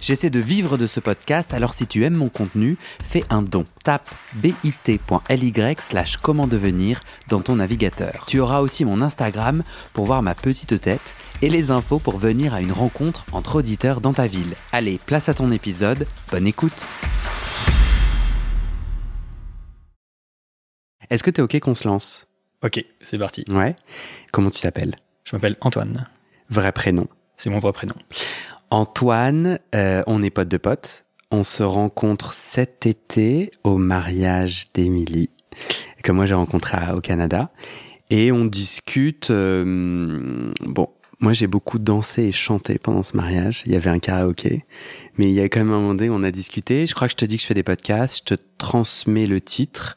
J'essaie de vivre de ce podcast, alors si tu aimes mon contenu, fais un don. Tape bit.ly slash comment devenir dans ton navigateur. Tu auras aussi mon Instagram pour voir ma petite tête et les infos pour venir à une rencontre entre auditeurs dans ta ville. Allez, place à ton épisode, bonne écoute Est-ce que t'es ok qu'on se lance? Ok, c'est parti. Ouais. Comment tu t'appelles? Je m'appelle Antoine. Vrai prénom? C'est mon vrai prénom. Antoine, euh, on est potes de potes. On se rencontre cet été au mariage d'Émilie, que moi j'ai rencontré à- au Canada. Et on discute. euh, bon, moi j'ai beaucoup dansé et chanté pendant ce mariage. Il y avait un karaoké. Mais il y a quand même un moment donné où on a discuté. Je crois que je te dis que je fais des podcasts. Je te transmets le titre.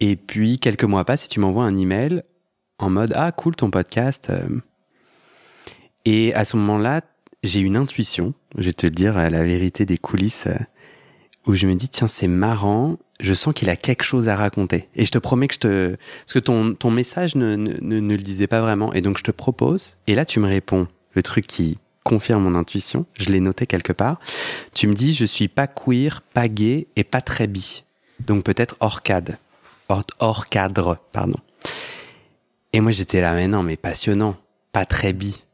Et puis, quelques mois passent, si tu m'envoies un email en mode Ah, cool ton podcast. euh. Et à ce moment-là, j'ai une intuition, je vais te le dire, euh, la vérité des coulisses, euh, où je me dis, tiens, c'est marrant, je sens qu'il a quelque chose à raconter. Et je te promets que je te... Parce que ton, ton message ne, ne, ne, le disait pas vraiment. Et donc, je te propose, et là, tu me réponds, le truc qui confirme mon intuition, je l'ai noté quelque part. Tu me dis, je suis pas queer, pas gay et pas très bi. Donc, peut-être hors cadre. Hors cadre, pardon. Et moi, j'étais là, mais non, mais passionnant, pas très bi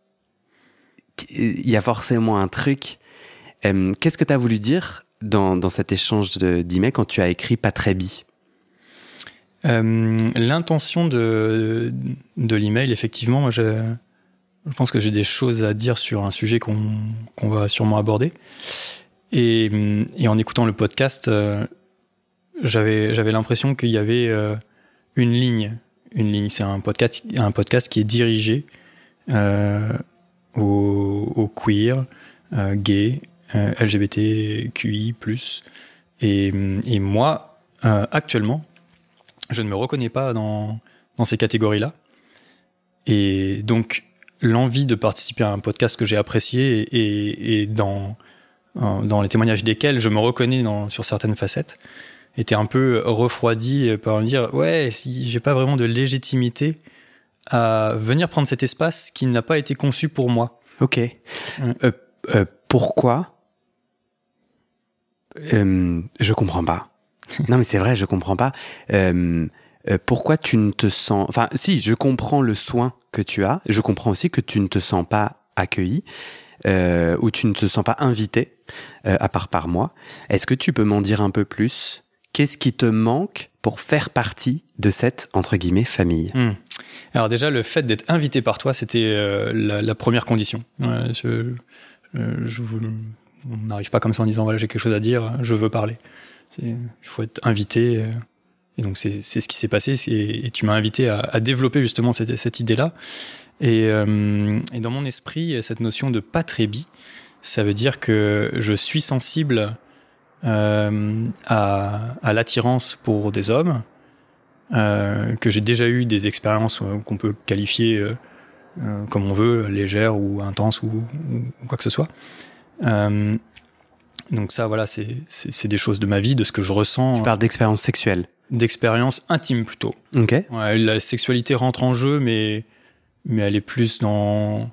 il y a forcément un truc. Euh, Qu'est-ce que tu as voulu dire dans, dans cet échange de- d'emails quand tu as écrit pas très bi? Euh, L'intention de, de l'email, effectivement, moi, je, je pense que j'ai des choses à dire sur un sujet qu'on qu'on va sûrement aborder. Et, et en écoutant le podcast, euh, j'avais l'impression qu'il y avait euh, une ligne. Une ligne, c'est un podcast, un podcast qui est dirigé aux, aux queer, euh, gays, euh, LGBTQI+. Et, et moi, euh, actuellement, je ne me reconnais pas dans, dans ces catégories-là. Et donc, l'envie de participer à un podcast que j'ai apprécié et, et, et dans, euh, dans les témoignages desquels je me reconnais dans, sur certaines facettes était un peu refroidi par me dire ouais si j'ai pas vraiment de légitimité à venir prendre cet espace qui n'a pas été conçu pour moi Ok. Euh, euh, pourquoi? Euh, Je comprends pas. non, mais c'est vrai, je comprends pas. Euh, euh, pourquoi tu ne te sens... Enfin, si, je comprends le soin que tu as. Je comprends aussi que tu ne te sens pas accueilli euh, ou tu ne te sens pas invité, euh, à part par moi. Est-ce que tu peux m'en dire un peu plus? Qu'est-ce qui te manque pour faire partie de cette, entre guillemets, famille? Hmm. Alors déjà, le fait d'être invité par toi, c'était euh, la, première condition. Euh, on n'arrive pas comme ça en disant voilà j'ai quelque chose à dire, je veux parler. Il faut être invité. euh, et donc c'est ce qui s'est passé. Et tu m'as invité à, développer justement cette, idée-là. Et, et dans mon esprit, cette notion de pas très bi, ça veut dire que je suis sensible euh, à, à l'attirance pour des hommes, euh, que j'ai déjà eu des expériences euh, qu'on peut qualifier comme on veut, légères ou intenses ou, quoi que ce soit. Donc ça, voilà, c'est des choses de ma vie, de ce que je ressens, Tu parles d'expérience sexuelle. d'expériences intimes plutôt. Ok. Ouais, la sexualité rentre en jeu, mais, mais elle est plus dans...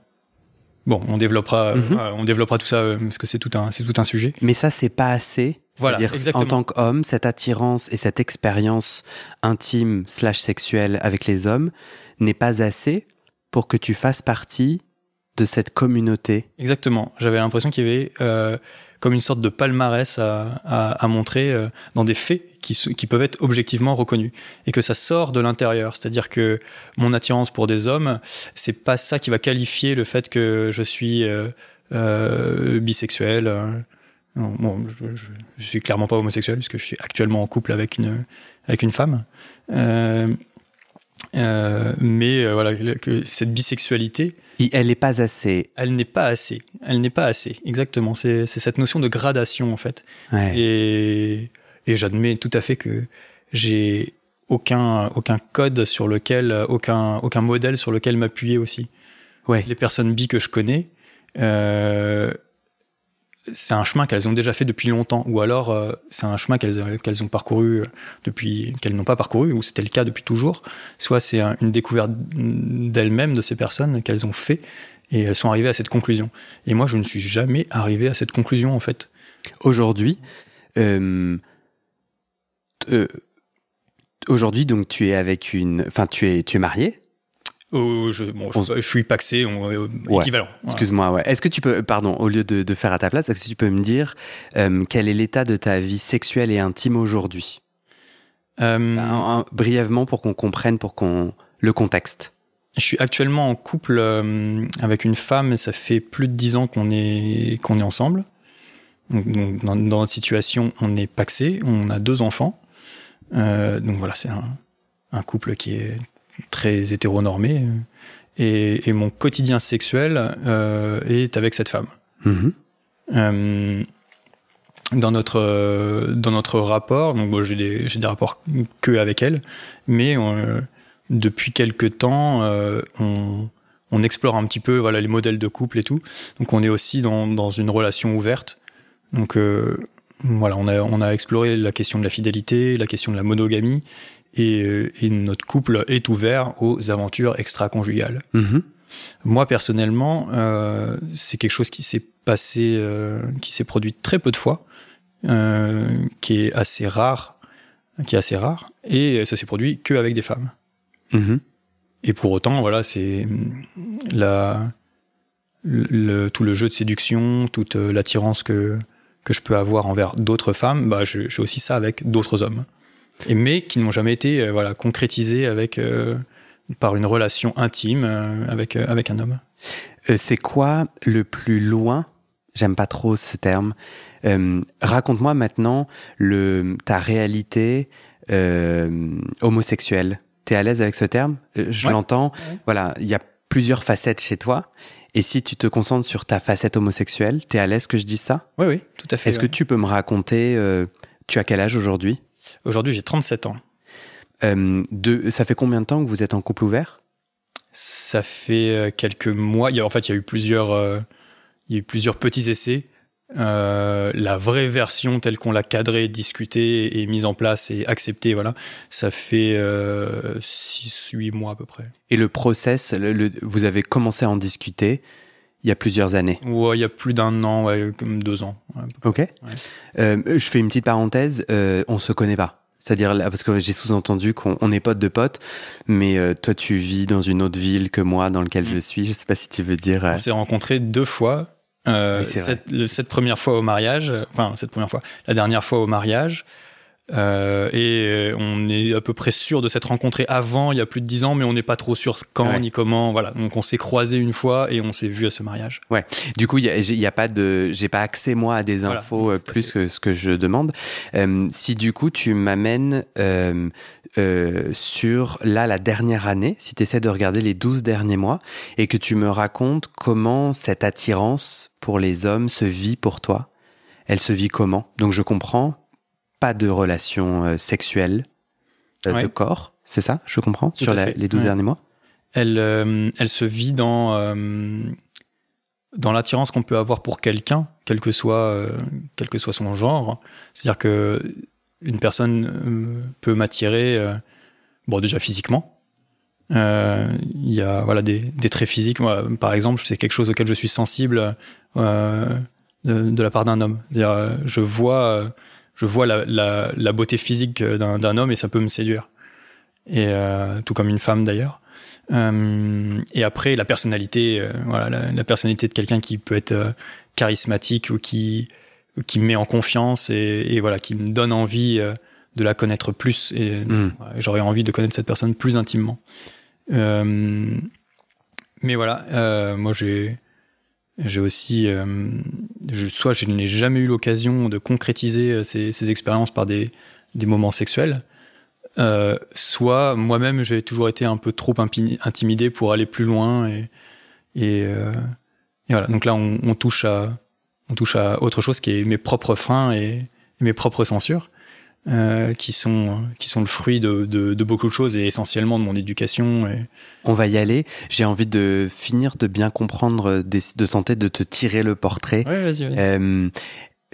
Bon, on développera, Mhm. euh, on développera tout ça euh, parce que c'est tout un, c'est tout un sujet. Mais ça, c'est pas assez. Voilà, exactement. en tant qu'homme, cette attirance et cette expérience intime slash sexuelle avec les hommes n'est pas assez pour que tu fasses partie de cette communauté. Exactement. J'avais l'impression qu'il y avait euh, comme une sorte de palmarès à, à, à montrer euh, dans des faits qui, qui peuvent être objectivement reconnus et que ça sort de l'intérieur. C'est-à-dire que mon attirance pour des hommes, c'est pas ça qui va qualifier le fait que je suis euh, euh, bisexuel. euh. Bon, je, je, je suis clairement pas homosexuel puisque je suis actuellement en couple avec une avec une femme. Euh, euh, mais euh, voilà que- cette bisexualité Et Elle n'est pas assez. elle n'est pas assez. Elle n'est pas assez. Exactement. C'est c'est cette notion de gradation, en fait. Ouais. Et, et j'admets tout à fait que j'ai aucun, aucun code sur lequel, aucun, aucun modèle sur lequel m'appuyer aussi. Ouais. Les personnes bi que je connais, euh, c'est un chemin qu'elles ont déjà fait depuis longtemps, ou alors euh, c'est un chemin qu'elles qu'elles ont parcouru depuis qu'elles n'ont pas parcouru, ou c'était le cas depuis toujours. Soit c'est une découverte d'elles-mêmes de ces personnes qu'elles ont fait et elles sont arrivées à cette conclusion. Et moi, je ne suis jamais arrivé à cette conclusion en fait. Aujourd'hui, euh, euh, aujourd'hui donc tu es avec une, enfin tu es tu es marié Oh, je, bon, je, suis paxé, on, euh, équivalent. Excuse-moi, ouais. Est-ce que tu peux, pardon, au lieu de, faire à ta place, est-ce que tu peux me dire euh, quel est l'état de ta vie sexuelle et intime aujourd'hui? Euh, Brièvement pour qu'on comprenne, pour qu'on le contexte. Je suis actuellement en couple avec une femme et ça fait plus de dix ans qu'on est qu'on est ensemble. Donc, dans, notre situation, on est paxé, on a deux enfants. donc voilà, c'est un, un couple qui est très hétéronormé. Et, et mon quotidien sexuel euh, est avec cette femme. Mm-hmm. Euh, dans notre dans notre rapport, donc bon, j'ai des j'ai des rapports que avec elle, mais euh, depuis quelques temps, euh, on on explore un petit peu voilà les modèles de couple et tout. Donc on est aussi dans dans une relation ouverte. Donc euh, voilà, on a on a exploré la question de la fidélité, la question de la monogamie euh, et, notre couple est ouvert aux aventures extra-conjugales. Mhm. Moi personnellement, euh, c'est quelque chose qui s'est passé, euh, qui s'est produit très peu de fois, qui est assez rare, qui est assez rare, et ça s'est produit que avec des femmes. Mhm. Et pour autant, voilà, c'est la le, tout le jeu de séduction, toute l'attirance que que je peux avoir envers d'autres femmes, bah, j'ai aussi ça avec d'autres hommes et mais qui n'ont jamais été euh, voilà concrétisés avec euh, par une relation intime euh, avec avec un homme. c'est quoi le plus loin J'aime pas trop ce terme. Raconte-moi maintenant le ta réalité homosexuelle. T'es à l'aise avec ce terme? Je l'entends. Voilà, il y a plusieurs facettes chez toi. Et si tu te concentres sur ta facette homosexuelle, t'es à l'aise que je dise ça? Oui, oui, tout à fait. Est-ce que tu peux me raconter Tu as quel âge aujourd'hui? Aujourd'hui, j'ai 37 ans. Euh, de, ça fait combien de temps que vous êtes en couple ouvert? Ça fait euh, quelques mois. Il y a, en fait, il y a eu plusieurs, euh, il y a eu plusieurs petits essais. Euh, la vraie version telle qu'on l'a cadrée, discutée et mise en place et acceptée, voilà, ça fait 6-8 mois à peu près. Et le process, le, vous avez commencé à en discuter il y a plusieurs années. Ouais, il y a plus d'un an, ouais, comme deux ans. ok. Euh, je fais une petite parenthèse. Euh, on se connaît pas. C'est-à-dire parce que j'ai sous-entendu qu'on est potes de potes, mais euh, toi tu vis dans une autre ville que moi dans laquelle je mm. suis. Je sais pas si tu veux dire. On s'est rencontrés deux fois. cette, cette, première fois au mariage, enfin cette première fois, la dernière fois au mariage, euh, et euh, on est à peu près sûr de s'être rencontrés avant, il y a plus de dix ans, mais on n'est pas trop sûr quand ni comment. Voilà, donc on s'est croisés une fois et on s'est vu à ce mariage. Ouais. Du coup, il y a, pas de, j'ai pas accès moi à des infos euh, plus que ce que je demande. Euh, si du coup tu m'amènes euh, sur là la dernière année, si tu essaies de regarder les 12 derniers mois et que tu me racontes comment cette attirance pour les hommes se vit pour toi, elle se vit comment? Donc je comprends pas de relation euh, sexuelle euh, de corps, c'est ça Je comprends Sur les 12 derniers mois? Elle, euh, elle se vit dans, dans l'attirance qu'on peut avoir pour quelqu'un, quel, que soit quel que soit son genre. C'est-à-dire que une personne peut m'attirer, bon, déjà physiquement. Il y a voilà, des, des traits physiques. Moi, par exemple, c'est quelque chose auquel je suis sensible de, de, la part d'un homme. C'est-à-dire, je vois je vois la, la, la beauté physique d'un homme et ça peut me séduire. Et euh, tout comme une femme d'ailleurs. Euh, et après la personnalité, euh, voilà, la, la, personnalité de quelqu'un qui peut être euh, charismatique ou qui qui me met en confiance et, et, voilà qui me donne envie euh, de la connaître plus et mm. j'aurais envie de connaître cette personne plus intimement. mais voilà, moi j'ai j'ai aussi, euh, je, soit je n'ai jamais eu l'occasion de concrétiser euh, ces, ces, expériences par des, des moments sexuels, euh, soit moi-même j'ai toujours été un peu trop intimidé pour aller plus loin et, et, euh, et voilà. Donc là, on, on, touche à, on touche à autre chose qui est mes propres freins et, mes propres censures. Euh, qui sont qui sont le fruit de, de, beaucoup de choses et essentiellement de mon éducation. Et... On va y aller. J'ai envie de finir de bien comprendre, de, tenter de te tirer le portrait. Ouais, vas-y. Vas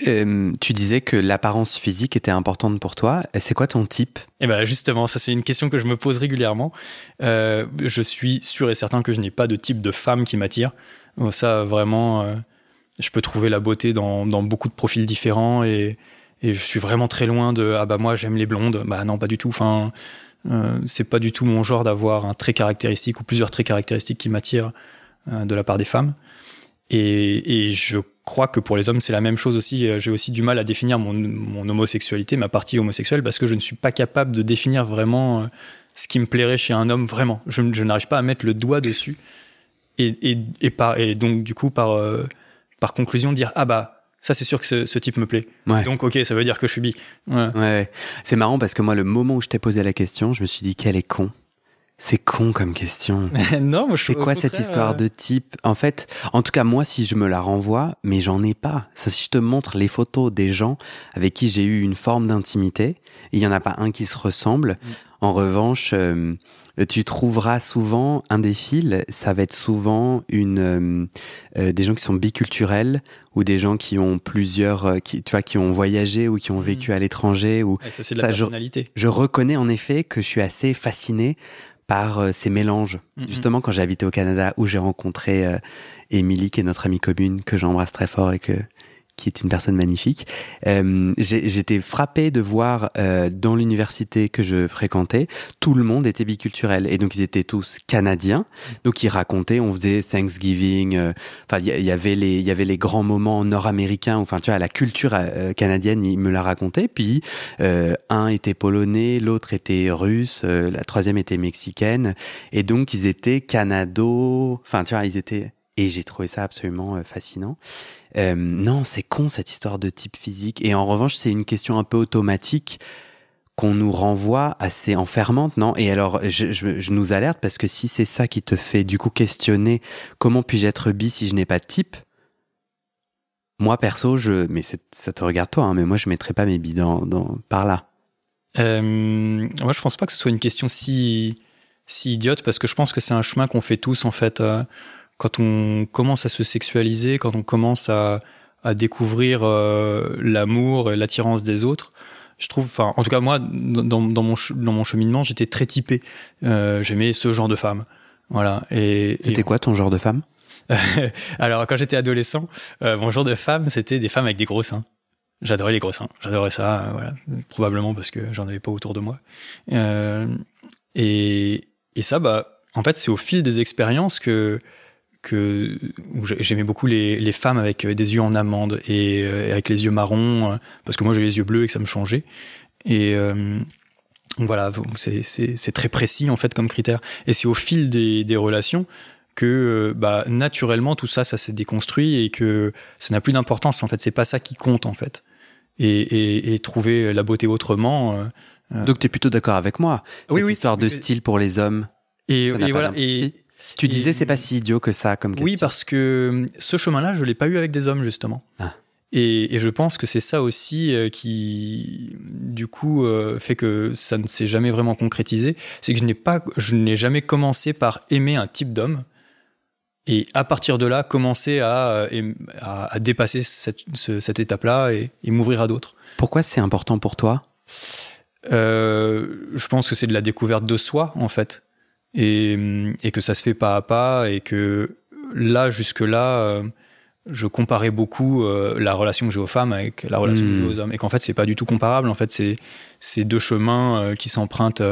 euh, tu disais que l'apparence physique était importante pour toi. C'est quoi ton type? Eh ben justement, ça c'est une question que je me pose régulièrement. Euh, je suis sûr et certain que je n'ai pas de type de femme qui m'attire. Ça vraiment, euh, je peux trouver la beauté dans, dans, beaucoup de profils différents et, et, je suis vraiment très loin de ah bah moi j'aime les blondes. Bah non pas du tout. Enfin euh, c'est pas du tout mon genre d'avoir un trait caractéristique ou plusieurs traits caractéristiques qui m'attirent de la part des femmes. Et, et je crois que pour les hommes, c'est la même chose aussi. Euh, j'ai aussi du mal à définir mon, mon, homosexualité, ma partie homosexuelle, parce que je ne suis pas capable de définir vraiment euh, ce qui me plairait chez un homme vraiment. Je, je n'arrive pas à mettre le doigt dessus. Et, et, et, et donc, du coup, par, euh, par conclusion, dire Ah bah, ça c'est sûr que ce, ce, type me plaît. Donc ok, ça veut dire que je suis bi. Ouais. ouais. C'est marrant parce que moi, le moment où je t'ai posé la question, je me suis dit qu'elle est con? C'est con comme question. non, moi je C'est quoi cette histoire euh, de type? En fait, en tout cas moi, si je me la renvoie, mais j'en ai pas. Ça, si je te montre les photos des gens avec qui j'ai eu une forme d'intimité, il y en a pas un qui se ressemble. Mm. En revanche, euh, tu trouveras souvent un des fils. Ça va être souvent une euh, des gens qui sont biculturels ou des gens qui ont plusieurs, qui tu vois, qui ont voyagé ou qui ont mm. vécu à l'étranger. Ou ça, c'est de la personnalité. Je, je reconnais en effet que je suis assez fasciné par euh, ces mélanges. Justement, quand j'ai habité au Canada, où j'ai rencontré euh, Émilie, qui est notre amie commune, que j'embrasse très fort et que qui est une personne magnifique. Euh, J'étais frappé de voir euh, dans l'université que je fréquentais, tout le monde était biculturel et donc ils étaient tous canadiens. Donc ils racontaient, on faisait Thanksgiving. Euh, enfin, il y, avait les, il y avait les grands moments nord-américains. Enfin, tu vois, la culture euh, canadienne, ils me la racontaient. Puis un était polonais, l'autre était russe, la troisième était mexicaine, et donc ils étaient canado. Enfin, tu vois, ils étaient et j'ai trouvé ça absolument fascinant. Euh, non, c'est con cette histoire de type physique. Et en revanche, c'est une question un peu automatique qu'on nous renvoie assez enfermante, non? Et alors, je, nous alerte parce que si c'est ça qui te fait du coup questionner comment puis-je être bi si je n'ai pas de type, moi perso, je, mais ça te regarde toi, hein, mais moi je mettrais pas mes billes dans, par là. Euh, moi, je pense pas que ce soit une question si si idiote parce que je pense que c'est un chemin qu'on fait tous en fait. Euh, quand on commence à se sexualiser, quand on commence à, à découvrir euh, l'amour et l'attirance des autres, je trouve, enfin, en tout cas moi, dans, dans, mon, dans mon cheminement, j'étais très typé. Euh, J'aimais ce genre de femme. Voilà. Et c'était quoi ton genre de femme? Alors, quand j'étais adolescent, euh, mon genre de femme, c'était des femmes avec des gros seins. J'adorais les gros seins. J'adorais ça, euh, voilà. Probablement parce que j'en avais pas autour de moi. Et, et ça, bah, en fait, c'est au fil des expériences que que j'aimais beaucoup les, les, femmes avec euh, des yeux en amande et euh, avec les yeux marrons, euh, parce que moi j'ai les yeux bleus et que ça me changeait. Et voilà, c'est très précis en fait comme critère. Et c'est au fil des, des, relations que bah, naturellement tout ça, ça s'est déconstruit et que ça n'a plus d'importance. En fait, c'est pas ça qui compte en fait. Et, et, et trouver la beauté autrement. Donc tu es plutôt d'accord avec moi. Cette oui, histoire de style pour les hommes. Et, et voilà. Et, tu disais, c'est pas si idiot que ça comme question. Oui, parce que ce chemin-là, je l'ai pas eu avec des hommes, justement. Ah. Et, je pense que c'est ça aussi euh, qui, du coup, euh, fait que ça ne s'est jamais vraiment concrétisé. C'est que je n'ai pas, je n'ai jamais commencé par aimer un type d'homme. Et à partir de là, commencer à, euh, à, dépasser cette, cette étape-là et, m'ouvrir à d'autres. Pourquoi c'est important pour toi? Je pense que c'est de la découverte de soi, en fait et, et, que ça se fait pas à pas et que là jusque là euh, je comparais beaucoup euh, la relation que j'ai aux femmes avec la relation que j'ai hmm. aux hommes. Et qu'en fait c'est pas du tout comparable. En fait c'est c'est deux chemins euh, qui s'empruntent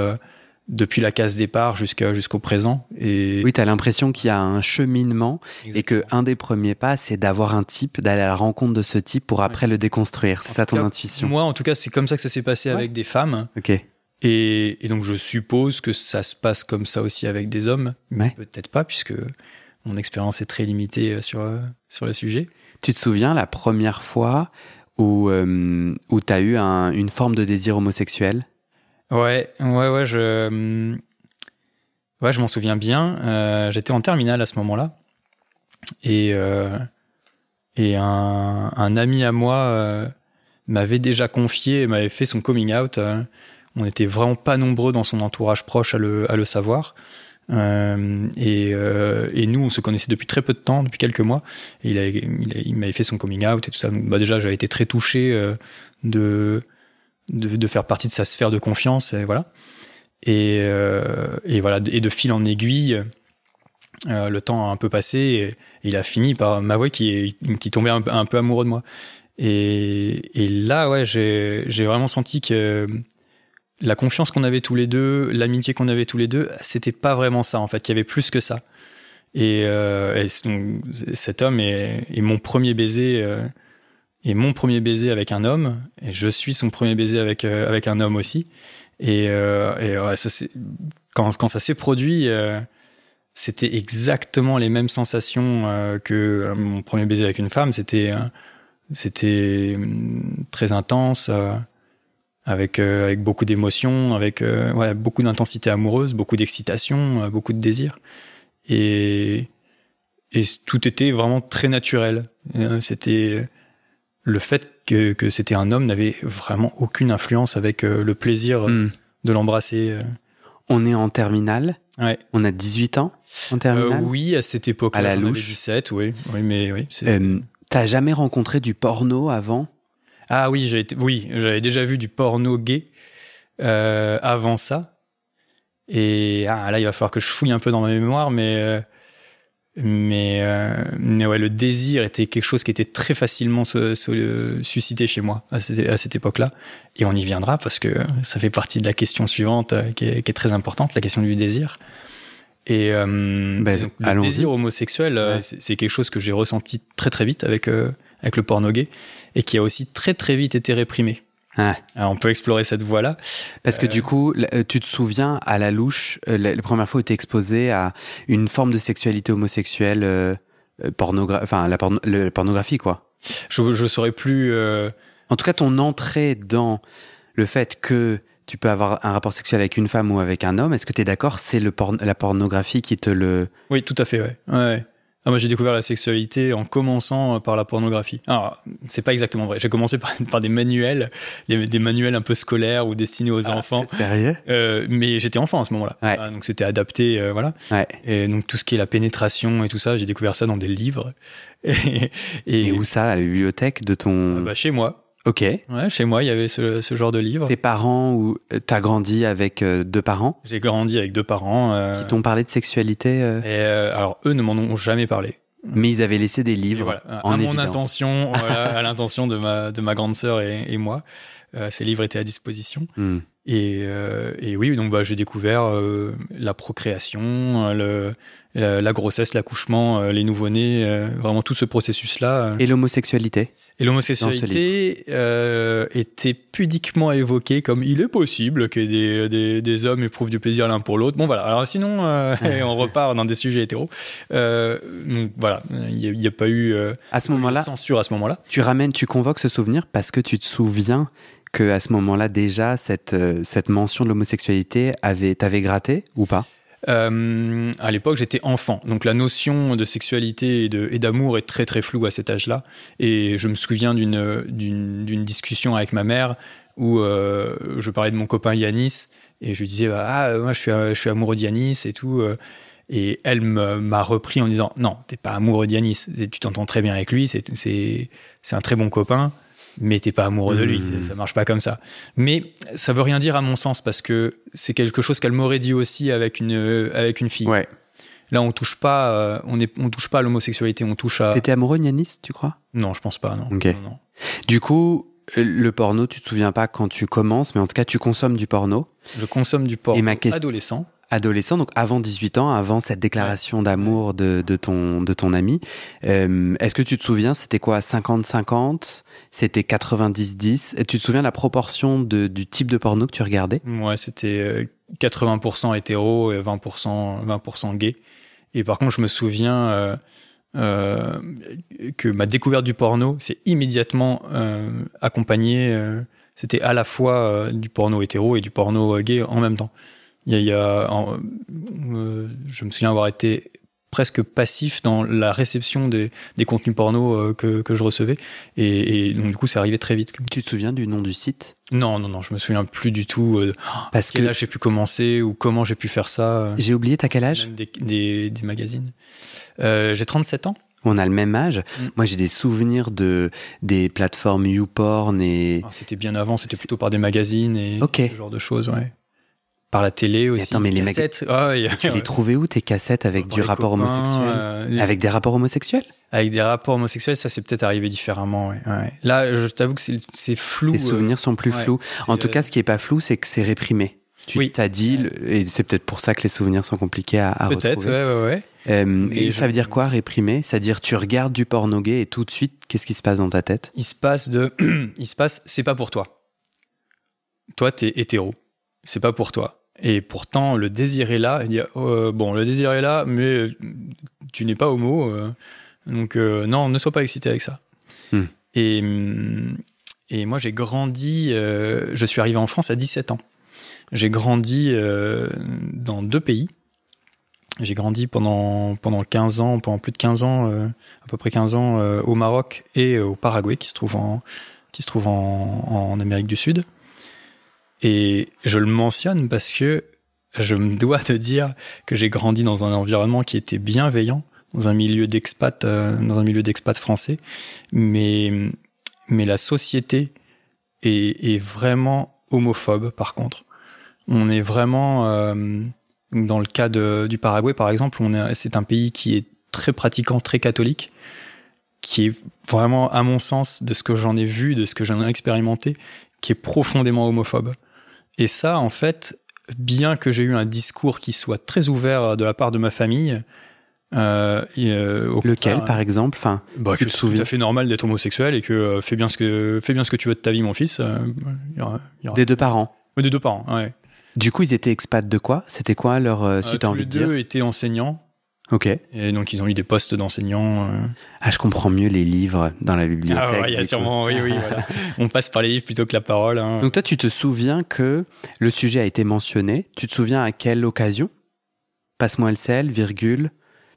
depuis la case départ jusqu'à jusqu'au présent. Et oui tu as l'impression qu'il y a un cheminement et que un des premiers pas c'est d'avoir un type d'aller à la rencontre de ce type pour après le déconstruire. C'est ça ton intuition? moi en tout cas c'est comme ça que ça s'est passé avec des femmes. Ok et, donc je suppose que ça se passe comme ça aussi avec des hommes, peut-être pas puisque mon expérience est très limitée euh, sur, euh, sur le sujet. Tu te souviens la première fois où, euh, où tu as eu une forme de désir homosexuel? Ouais, ouais, ouais, je, ouais, je m'en souviens bien. J'étais en terminale à ce moment-là. Et, et un, un, ami à moi m'avait déjà confié, m'avait fait son coming out. On n'était vraiment pas nombreux dans son entourage proche à le, à le savoir. Euh, et, euh, et, nous, on se connaissait depuis très peu de temps, depuis quelques mois. Et il, a, il, m'avait fait son coming out et tout ça. Bah déjà, j'avais été très touché euh, de, de, de, faire partie de sa sphère de confiance. Et voilà. Et, euh, et voilà. Et de fil en aiguille, euh, le temps a un peu passé. Et, il a fini par m'avouer qu'il qui tombait un, un, peu amoureux de moi. Et, et là, ouais, j'ai vraiment senti que la confiance qu'on avait tous les deux, l'amitié qu'on avait tous les deux, c'était pas vraiment ça en fait. Il y avait plus que ça. Et, euh, cet homme est, mon premier baiser, euh, est mon premier baiser avec un homme, et je suis son premier baiser avec euh, avec un homme aussi. Et, et ça quand quand ça s'est produit, c'était exactement les mêmes sensations que mon premier baiser avec une femme. C'était c'était hum, très intense avec, euh, avec beaucoup d'émotions, avec euh, ouais, beaucoup d'intensité amoureuse, beaucoup d'excitation, euh, beaucoup de désir. Et, et tout était vraiment très naturel. C'était le fait que, que c'était un homme n'avait vraiment aucune influence avec le plaisir hmm. de l'embrasser. On est en terminale. Ouais. On a 18 ans en terminale. oui, à cette époque-là. À la louche. 17, oui. Oui, mais oui. T'as jamais rencontré du porno avant? Ah oui, j'ai été, oui, j'avais déjà vu du porno gay euh, avant ça. Et ah, là, il va falloir que je fouille un peu dans ma mémoire, mais euh, mais, euh, mais ouais, le désir était quelque chose qui était très facilement se, suscité chez moi à cette, à cette époque-là. Et on y viendra parce que ça fait partie de la question suivante qui est, qui est très importante, la question du désir. Et euh, ben, le désir homosexuel, c'est quelque chose que j'ai ressenti très très vite avec avec le porno gay et qui a aussi très très vite été réprimé. Ah. on peut explorer cette voie-là. Parce que du euh, coup, euh, tu te souviens à la louche, euh, la, première fois où tu es exposé à une forme de sexualité homosexuelle, euh, enfin la, pornographie quoi. Je, je saurais plus. En tout cas, ton entrée dans le fait que tu peux avoir un rapport sexuel avec une femme ou avec un homme, est-ce que tu es d'accord C'est le la pornographie qui te le. Oui, tout à fait, ouais. ouais. Ah, moi, j'ai découvert la sexualité en commençant euh, par la pornographie. Alors, c'est pas exactement vrai. J'ai commencé par, par, des manuels, des manuels un peu scolaires ou destinés aux ah, enfants. Sérieux? Euh, Mais j'étais enfant à ce moment-là. Ouais. Ah, donc, c'était adapté, euh, voilà. Ouais. Et donc, tout ce qui est la pénétration et tout ça, j'ai découvert ça dans des livres. et, et, où ça? À la bibliothèque de ton. Ah, bah, chez moi. Ok. Ouais, chez moi, il y avait ce, ce genre de livre. Tes parents ou euh, t'as grandi avec euh, deux parents? J'ai grandi avec deux parents. Euh... Qui t'ont parlé de sexualité et, alors, eux ne m'en ont jamais parlé. Mais ils avaient laissé des livres voilà, en à mon intention, voilà, à l'intention de ma de ma grande sœur et, et moi. Ces livres étaient à disposition. Hmm. Et, et, oui, donc bah, j'ai découvert la procréation, le, la, grossesse, l'accouchement, les nouveau-nés, vraiment tout ce processus-là. Et l'homosexualité Et l'homosexualité était pudiquement évoquée comme il est possible que des, des, des hommes éprouvent du plaisir l'un pour l'autre. Bon voilà, alors sinon on repart dans des sujets hétéros. donc voilà, il n'y a, a, pas eu à ce moment-là censure à ce moment-là. Tu ramènes, tu convoques ce souvenir parce que tu te souviens que à ce moment-là déjà cette euh, cette mention de l'homosexualité avait t'avait gratté ou pas? Euh, à l'époque, j'étais enfant, donc la notion de sexualité et d'amour est très très floue à cet âge-là. Et je me souviens d'une discussion avec ma mère où euh, je parlais de mon copain Yanis et je lui disais ah moi je suis je suis amoureux d'Yanis et tout. Et elle m'a repris en disant non t'es pas amoureux d'Yanis, tu t'entends très bien avec lui, c'est un très bon copain mais t'es pas amoureux de lui. Hmm. Ça marche pas comme ça. Mais ça veut rien dire à mon sens parce que c'est quelque chose qu'elle m'aurait dit aussi avec une avec une fille. Ouais. Là, on touche pas, euh, on est, on touche pas à l'homosexualité, on touche à. T'étais amoureux de Yanis, tu crois? Non, je pense pas, non. Ok. Du coup, le porno, tu te souviens pas quand tu commences, mais en tout cas, tu consommes du porno. Je consomme du porno. Et ma adolescent adolescent, donc avant 18 ans, avant cette déclaration d'amour de, de, ton, de ton ami. Euh, Est-ce que tu te souviens, c'était quoi 50-50 C'était 90-10 Tu te souviens la proportion de, du type de porno que tu regardais? Ouais, c'était 80% euh, hétéro et 20%, 20 gay. Et par contre, je me souviens euh, euh, que ma découverte du porno, c'est immédiatement euh, accompagné. Euh, c'était à la fois du porno hétéro et du porno gay en même temps. Il y a, euh, je me souviens avoir été presque passif dans la réception des, des contenus porno euh, que, que je recevais. Et, et donc, du coup, c'est arrivé très vite. Tu te souviens du nom du site? Non, non, non, je me souviens plus du tout. euh, Parce quel que âge j'ai pu commencer ou comment j'ai pu faire ça. euh, j'ai oublié, t'as quel âge? Des, des, des magazines. Euh, j'ai 37 ans. On a le même âge. Mm. Moi, j'ai des souvenirs de des plateformes YouPorn et Alors, C'était bien avant, c'était plutôt par des magazines et ce genre de choses, ouais. Par la télé aussi. attends, mais les cassettes. Ouais, tu les trouvais où tes cassettes avec du rapport copains, homosexuel euh, les- Avec des rapports homosexuels Avec des rapports homosexuels, ça c'est peut-être arrivé différemment. Ouais. ouais. Là, je t'avoue que c'est flou. Les euh, souvenirs sont plus ouais. flous. En tout euh, cas, ce qui est pas flou, c'est que c'est réprimé. Tu Oui. t'as dit, et c'est peut-être pour ça que les souvenirs sont compliqués à, à Peut-être, retrouver. ouais, ouais, ouais. Euh, et je- ça veut dire quoi, réprimer? C'est-à-dire, tu regardes du porno gay et tout de suite, qu'est-ce qui se passe dans ta tête? Il se passe de, il se passe, c'est pas pour toi. Toi, t'es hétéro, c'est pas pour toi. Et pourtant, le désir est là. Il dit, euh, bon, le désir est là, mais tu n'es pas homo, euh, donc euh, non, ne sois pas excité avec ça. Hmm. Et hum, et moi, j'ai grandi. euh, je suis arrivé en France à 17 ans. J'ai grandi dans deux pays. J'ai grandi pendant, pendant 15 ans, pendant plus de 15 ans, à peu près 15 ans, au Maroc et au Paraguay, qui se trouve en, qui se trouve en, en Amérique du Sud. Et je le mentionne parce que je me dois de dire que j'ai grandi dans un environnement qui était bienveillant, dans un milieu d'expat, euh, dans un milieu d'expat français, mais mais la société est, est vraiment homophobe. Par contre, on est vraiment euh, dans le cas de, du Paraguay, par exemple, on est, c'est un pays qui est très pratiquant, très catholique, qui est vraiment, à mon sens, de ce que j'en ai vu, de ce que j'en ai expérimenté, qui est profondément homophobe. Et ça, en fait, bien que j'ai eu un discours qui soit très ouvert de la part de ma famille, euh, et, euh, au Lequel, contraire, par exemple? Enfin, bah, tu te souviens tout à fait normal d'être homosexuel et que euh, fais bien ce que fais bien ce que tu veux de ta vie, mon fils. il y aura- il y aura- Des deux parents. Ouais, des deux parents. Ouais. Du coup, ils étaient expats de quoi? C'était quoi leur. si tous envie les de dire? deux étaient enseignants Ok. et donc ils ont eu des postes d'enseignants. euh. Ah, je comprends mieux les livres dans la bibliothèque. Ah ouais, il y a sûrement, oui, oui, voilà. On passe par les livres plutôt que la parole. hein. Donc toi, tu te souviens que le sujet a été mentionné. Tu te souviens à quelle occasion? Passe-moi le sel, virgule.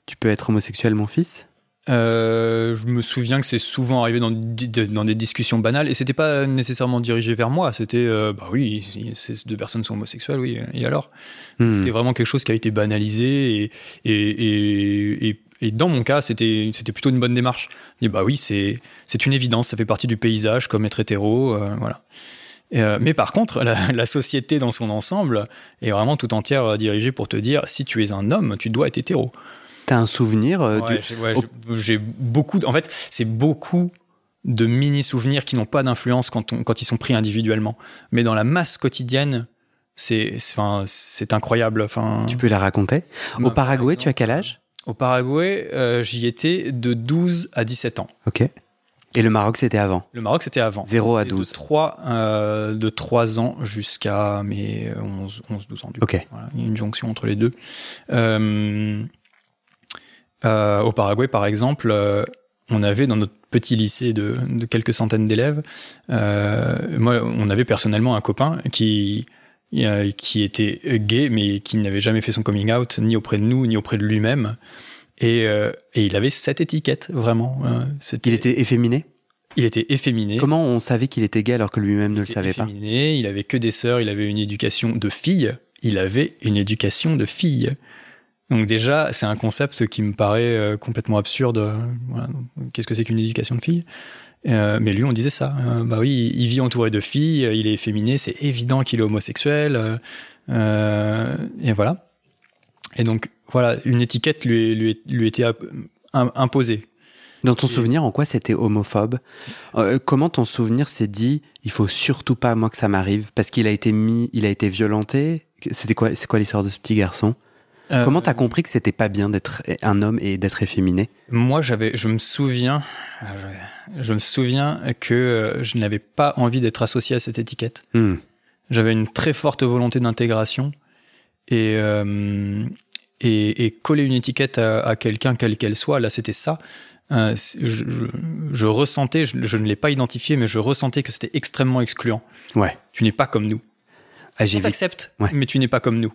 Tu peux être homosexuel, mon fils? Euh, je me souviens que c'est souvent arrivé dans, des discussions banales et c'était pas nécessairement dirigé vers moi. C'était, euh, bah oui, ces deux personnes sont homosexuelles, oui, et alors? Hmm. C'était vraiment quelque chose qui a été banalisé et, et, et, et- dans mon cas, c'était c'était plutôt une bonne démarche. Et bah oui, c'est c'est une évidence, ça fait partie du paysage comme être hétéro, euh, voilà. Euh, mais par contre, la, la société dans son ensemble est vraiment tout entière dirigée pour te dire si tu es un homme, tu dois être hétéro. Un souvenir euh, Ouais, du- j'ai ouais, j'ai- j'ai beaucoup. de- en fait, c'est beaucoup de mini souvenirs qui n'ont pas d'influence quand, on- quand ils sont pris individuellement. Mais dans la masse quotidienne, c'est enfin, c'est incroyable. Enfin, Tu peux la raconter? Au bah, Paraguay, par tu as quel âge? Au Paraguay, euh, j'y étais de 12 à 17 ans. Ok. Et le Maroc, c'était avant? Le Maroc, c'était avant. 0 à C'était 12. De 3, euh, de 3 ans jusqu'à mes 11, 11 12 ans. Du coup. Ok. Voilà, une jonction entre les deux. Euh, euh, au Paraguay, par exemple, euh, on avait dans notre petit lycée de, de quelques centaines d'élèves, euh, moi, on avait personnellement un copain qui, euh, qui était gay, mais qui n'avait jamais fait son coming out, ni auprès de nous, ni auprès de lui-même. Et, euh, et il avait cette étiquette, vraiment. c'était- Il était efféminé? Il était efféminé. Comment on savait qu'il était gay alors que lui-même ne le Il était savait pas? efféminé, Il avait que des sœurs, il avait une éducation de fille. Il avait une éducation de fille. Donc déjà, c'est un concept qui me paraît euh, complètement absurde. euh, voilà. Qu'est-ce que c'est qu'une éducation de fille? Euh, Mais lui, on disait ça. Euh, bah oui, il vit entouré de filles, il est efféminé, c'est évident qu'il est homosexuel. euh, et voilà. Et donc, voilà, une étiquette lui, lui, lui était imposée. Dans ton Et- souvenir, en quoi c'était homophobe? Comment ton souvenir s'est dit il faut surtout pas moi que ça m'arrive? Parce qu'il a été mis, il a été violenté? C'était quoi C'est quoi l'histoire de ce petit garçon? Euh, Comment t'as compris que c'était pas bien d'être un homme et d'être efféminé? Moi, j'avais, je me souviens, euh, je, je me souviens que euh, je n'avais pas envie d'être associé à cette étiquette. Hmm. J'avais une très forte volonté d'intégration et, euh, et, et coller une étiquette à, à quelqu'un, quelle qu'elle soit, là, c'était ça. Euh, je, je- je ressentais, je, je ne l'ai pas identifié, mais je ressentais que c'était extrêmement excluant. Ouais. Tu n'es pas comme nous. Ah, On t'accepte, Ouais. mais tu n'es pas comme nous.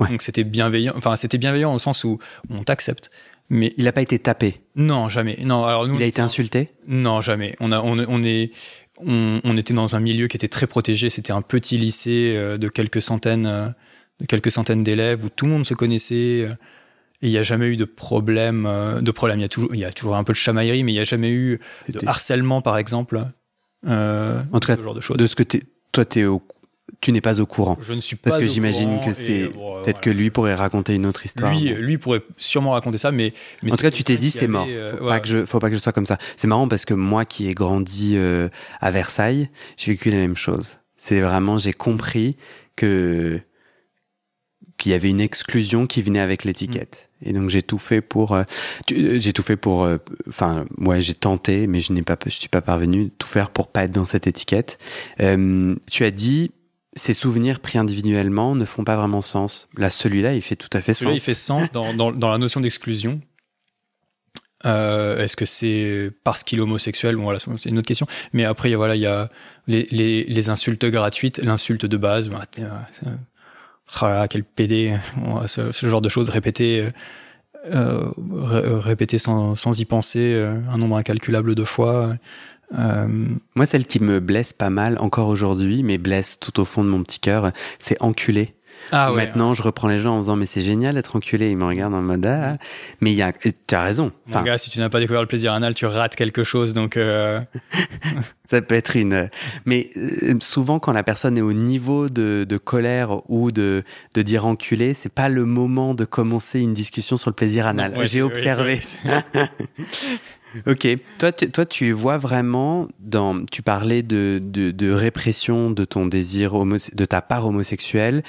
Ouais. Donc c'était bienveillant. Enfin, c'était bienveillant au sens où on t'accepte. Mais Il n'a pas été tapé. non, jamais. Non, alors nous. Il a été insulté? Non, jamais. On a, on, on est, on, on était dans un milieu qui était très protégé. C'était un petit lycée euh, de quelques centaines, euh, de quelques centaines d'élèves où tout le monde se connaissait. euh, Et il n'y a jamais eu de problème. De problème. Il y a toujours, il y a toujours un peu de chamaillerie, mais il n'y a jamais eu de harcèlement, par exemple. En tout cas, ce genre de choses. De ce que t'es- toi, t'es au- tu n'es pas au courant. Je ne suis Parce pas que au j'imagine que c'est- euh, bon, Peut-être voilà. que lui pourrait raconter une autre histoire. lui, Bon. lui pourrait sûrement raconter ça, mais, mais En tout cas, tu t'es dit c'est mort. euh, Faut ouais. pas que je, faut pas que je sois comme ça. C'est marrant parce que moi qui ai grandi euh, à Versailles, j'ai vécu la même chose. C'est vraiment, j'ai compris que qu'il y avait une exclusion qui venait avec l'étiquette. Mm. Et donc j'ai tout fait pour, euh, euh, j'ai tout fait pour, euh, enfin, ouais, j'ai tenté, mais je n'ai pas, je suis pas parvenu tout faire pour pas être dans cette étiquette. Euh, tu as dit. Ces souvenirs pris individuellement ne font pas vraiment sens. Là, celui-là, il fait tout à fait Celui-là, sens. il fait sens dans, dans, dans la notion d'exclusion. Euh, Est-ce que c'est parce qu'il est homosexuel? Bon, voilà, c'est une autre question. Mais après, il y a, voilà, il y a les, les, les insultes gratuites, l'insulte de base. bah, là, quel PD Bon, ce, ce genre de choses répétées, euh, ré- répétées sans, sans y penser euh, un nombre incalculable de fois. Euh, Moi, celle qui me blesse pas mal encore aujourd'hui, mais blesse tout au fond de mon petit cœur, c'est enculé. ah ouais, Maintenant, je reprends les gens en disant mais c'est génial d'être enculé. Ils me regardent en mode ah. Mais il y a, tu as raison. Mon Enfin, gars, si tu n'as pas découvert le plaisir anal, tu rates quelque chose. Donc, euh, ça peut être une. Mais euh, souvent, quand la personne est au niveau de, de colère ou de, de dire enculé, c'est pas le moment de commencer une discussion sur le plaisir anal. Ouais, J'ai observé. Ok, toi, tu, toi, tu vois vraiment dans. Tu parlais de, de, de répression de ton désir homo, de ta part homosexuelle,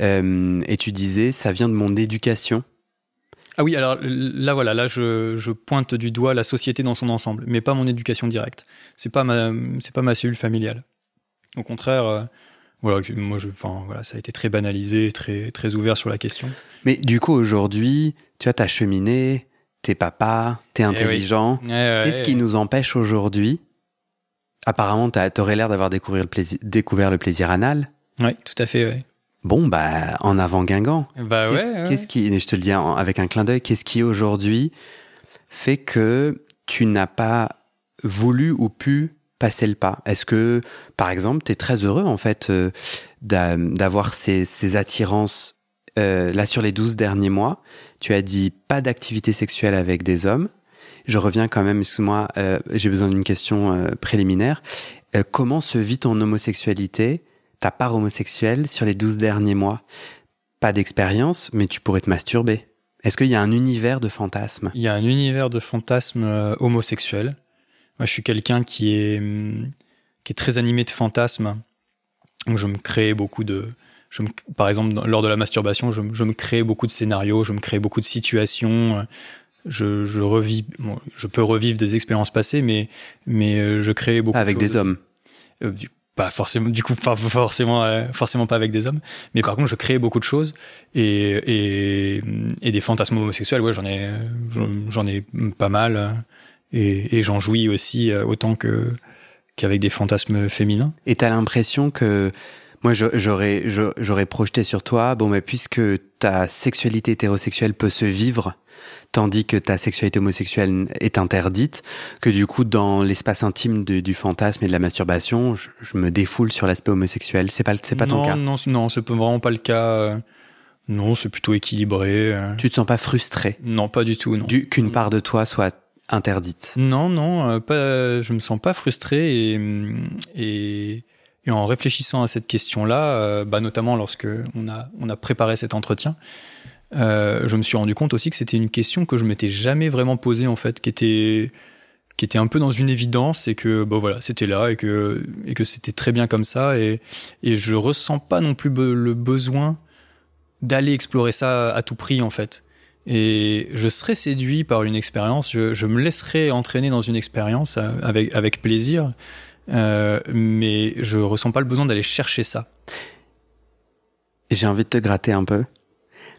euh, et tu disais ça vient de mon éducation. Ah oui, alors là voilà, là je, je pointe du doigt la société dans son ensemble, mais pas mon éducation directe. C'est pas ma c'est pas ma cellule familiale. Au contraire, euh, voilà, moi je, enfin voilà, ça a été très banalisé, très très ouvert sur la question. Mais du coup, aujourd'hui, tu vois, t'as cheminé, t'es papa, t'es Eh oui. intelligent. Ouais, ouais, Qu'est-ce qui nous empêche aujourd'hui? Apparemment, t'aurais l'air d'avoir découvert le plaisir, découvert le plaisir anal. Ouais, tout à fait. Bon, bah, en avant Guingamp. Bah ouais. Qu'est-ce ouais. qu'est-ce qui, et je te le dis avec un clin d'œil, qu'est-ce qui aujourd'hui fait que tu n'as pas voulu ou pu passer le pas? Est-ce que, par exemple, tu es très heureux en fait euh, d'a- d'avoir ces, ces attirances euh, là sur les 12 derniers mois Tu as dit pas d'activité sexuelle avec des hommes. Je reviens quand même, excuse-moi, euh, j'ai besoin d'une question euh, préliminaire. Euh, comment se vit ton homosexualité, ta part homosexuelle sur les 12 derniers mois? Pas d'expérience, mais tu pourrais te masturber. Est-ce qu'il y a un univers de fantasmes? Il y a un univers de fantasmes homosexuels. Moi, je suis quelqu'un qui est hum, qui est très animé de fantasmes. Donc, je me crée beaucoup de je me- par exemple, dans- lors de la masturbation, je, me- je me crée beaucoup de scénarios, je me crée beaucoup de situations. euh, Je, je revis, bon, je peux revivre des expériences passées, mais mais euh, je crée beaucoup. De avec des hommes. euh, du- pas forcément du coup pas forcément euh, forcément pas avec des hommes mais par contre je crée beaucoup de choses et et, et des fantasmes homosexuels ouais j'en ai j'en- ai pas mal et, et j'en jouis aussi autant que qu'avec des fantasmes féminins Et t'as l'impression que moi j'aurais je- j'aurais projeté sur toi bon mais puisque ta sexualité hétérosexuelle peut se vivre tandis que ta sexualité homosexuelle est interdite que du coup dans l'espace intime de- du fantasme et de la masturbation je, je me défoule sur l'aspect homosexuel. C'est pas c'est pas ton non, cas. non non c'est vraiment pas le cas euh, non c'est plutôt équilibré euh, tu te sens pas frustré? Non pas du tout non. Du qu'une part de toi soit interdite? Non, non, euh, pas, je me sens pas frustré et, et, et en réfléchissant à cette question-là, euh, bah notamment lorsque on a, on a préparé cet entretien, euh, je me suis rendu compte aussi que c'était une question que je m'étais jamais vraiment posée en fait, qui était qui était un peu dans une évidence et que bah voilà c'était là et que et que c'était très bien comme ça. Et et je ressens pas non plus le besoin d'aller explorer ça à tout prix en fait. Et je serais séduit par une expérience, je, je me laisserais entraîner dans une expérience euh, avec, avec plaisir, euh, mais je ressens pas le besoin d'aller chercher ça. J'ai envie de te gratter un peu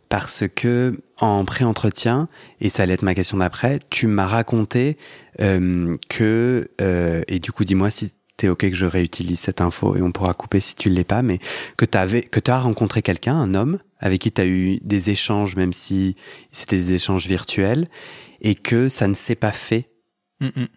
parce que en pré-entretien, et ça allait être ma question d'après, tu m'as raconté euh, que, euh, et du coup dis-moi si t'es ok que je réutilise cette info et on pourra couper si tu l'es pas, mais que t'avais, que t'as rencontré quelqu'un, un homme, avec qui tu as eu des échanges, même si c'était des échanges virtuels, et que ça ne s'est pas fait. Mm, mm.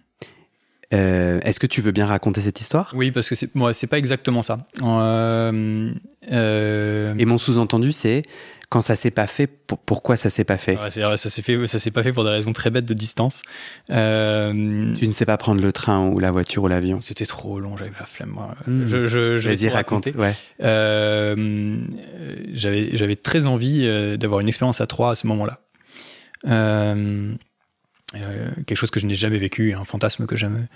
Euh, Est-ce que tu veux bien raconter cette histoire? Oui, parce que c'est moi, c'est pas exactement ça. Euh, euh, Et mon sous-entendu, c'est quand ça s'est pas fait, pour- pourquoi ça s'est pas fait? Ouais, ça s'est fait, ça s'est pas fait pour des raisons très bêtes de distance. Euh, Tu ne sais pas prendre le train ou la voiture ou l'avion? C'était trop long, j'avais la flemme. Moi. Mm. Je, je, je Vas-y, raconte. raconter. Ouais. Euh, j'avais, j'avais très envie euh, d'avoir une expérience à trois à ce moment-là. Euh, euh, quelque chose que je n'ai jamais vécu, un fantasme que j'aime,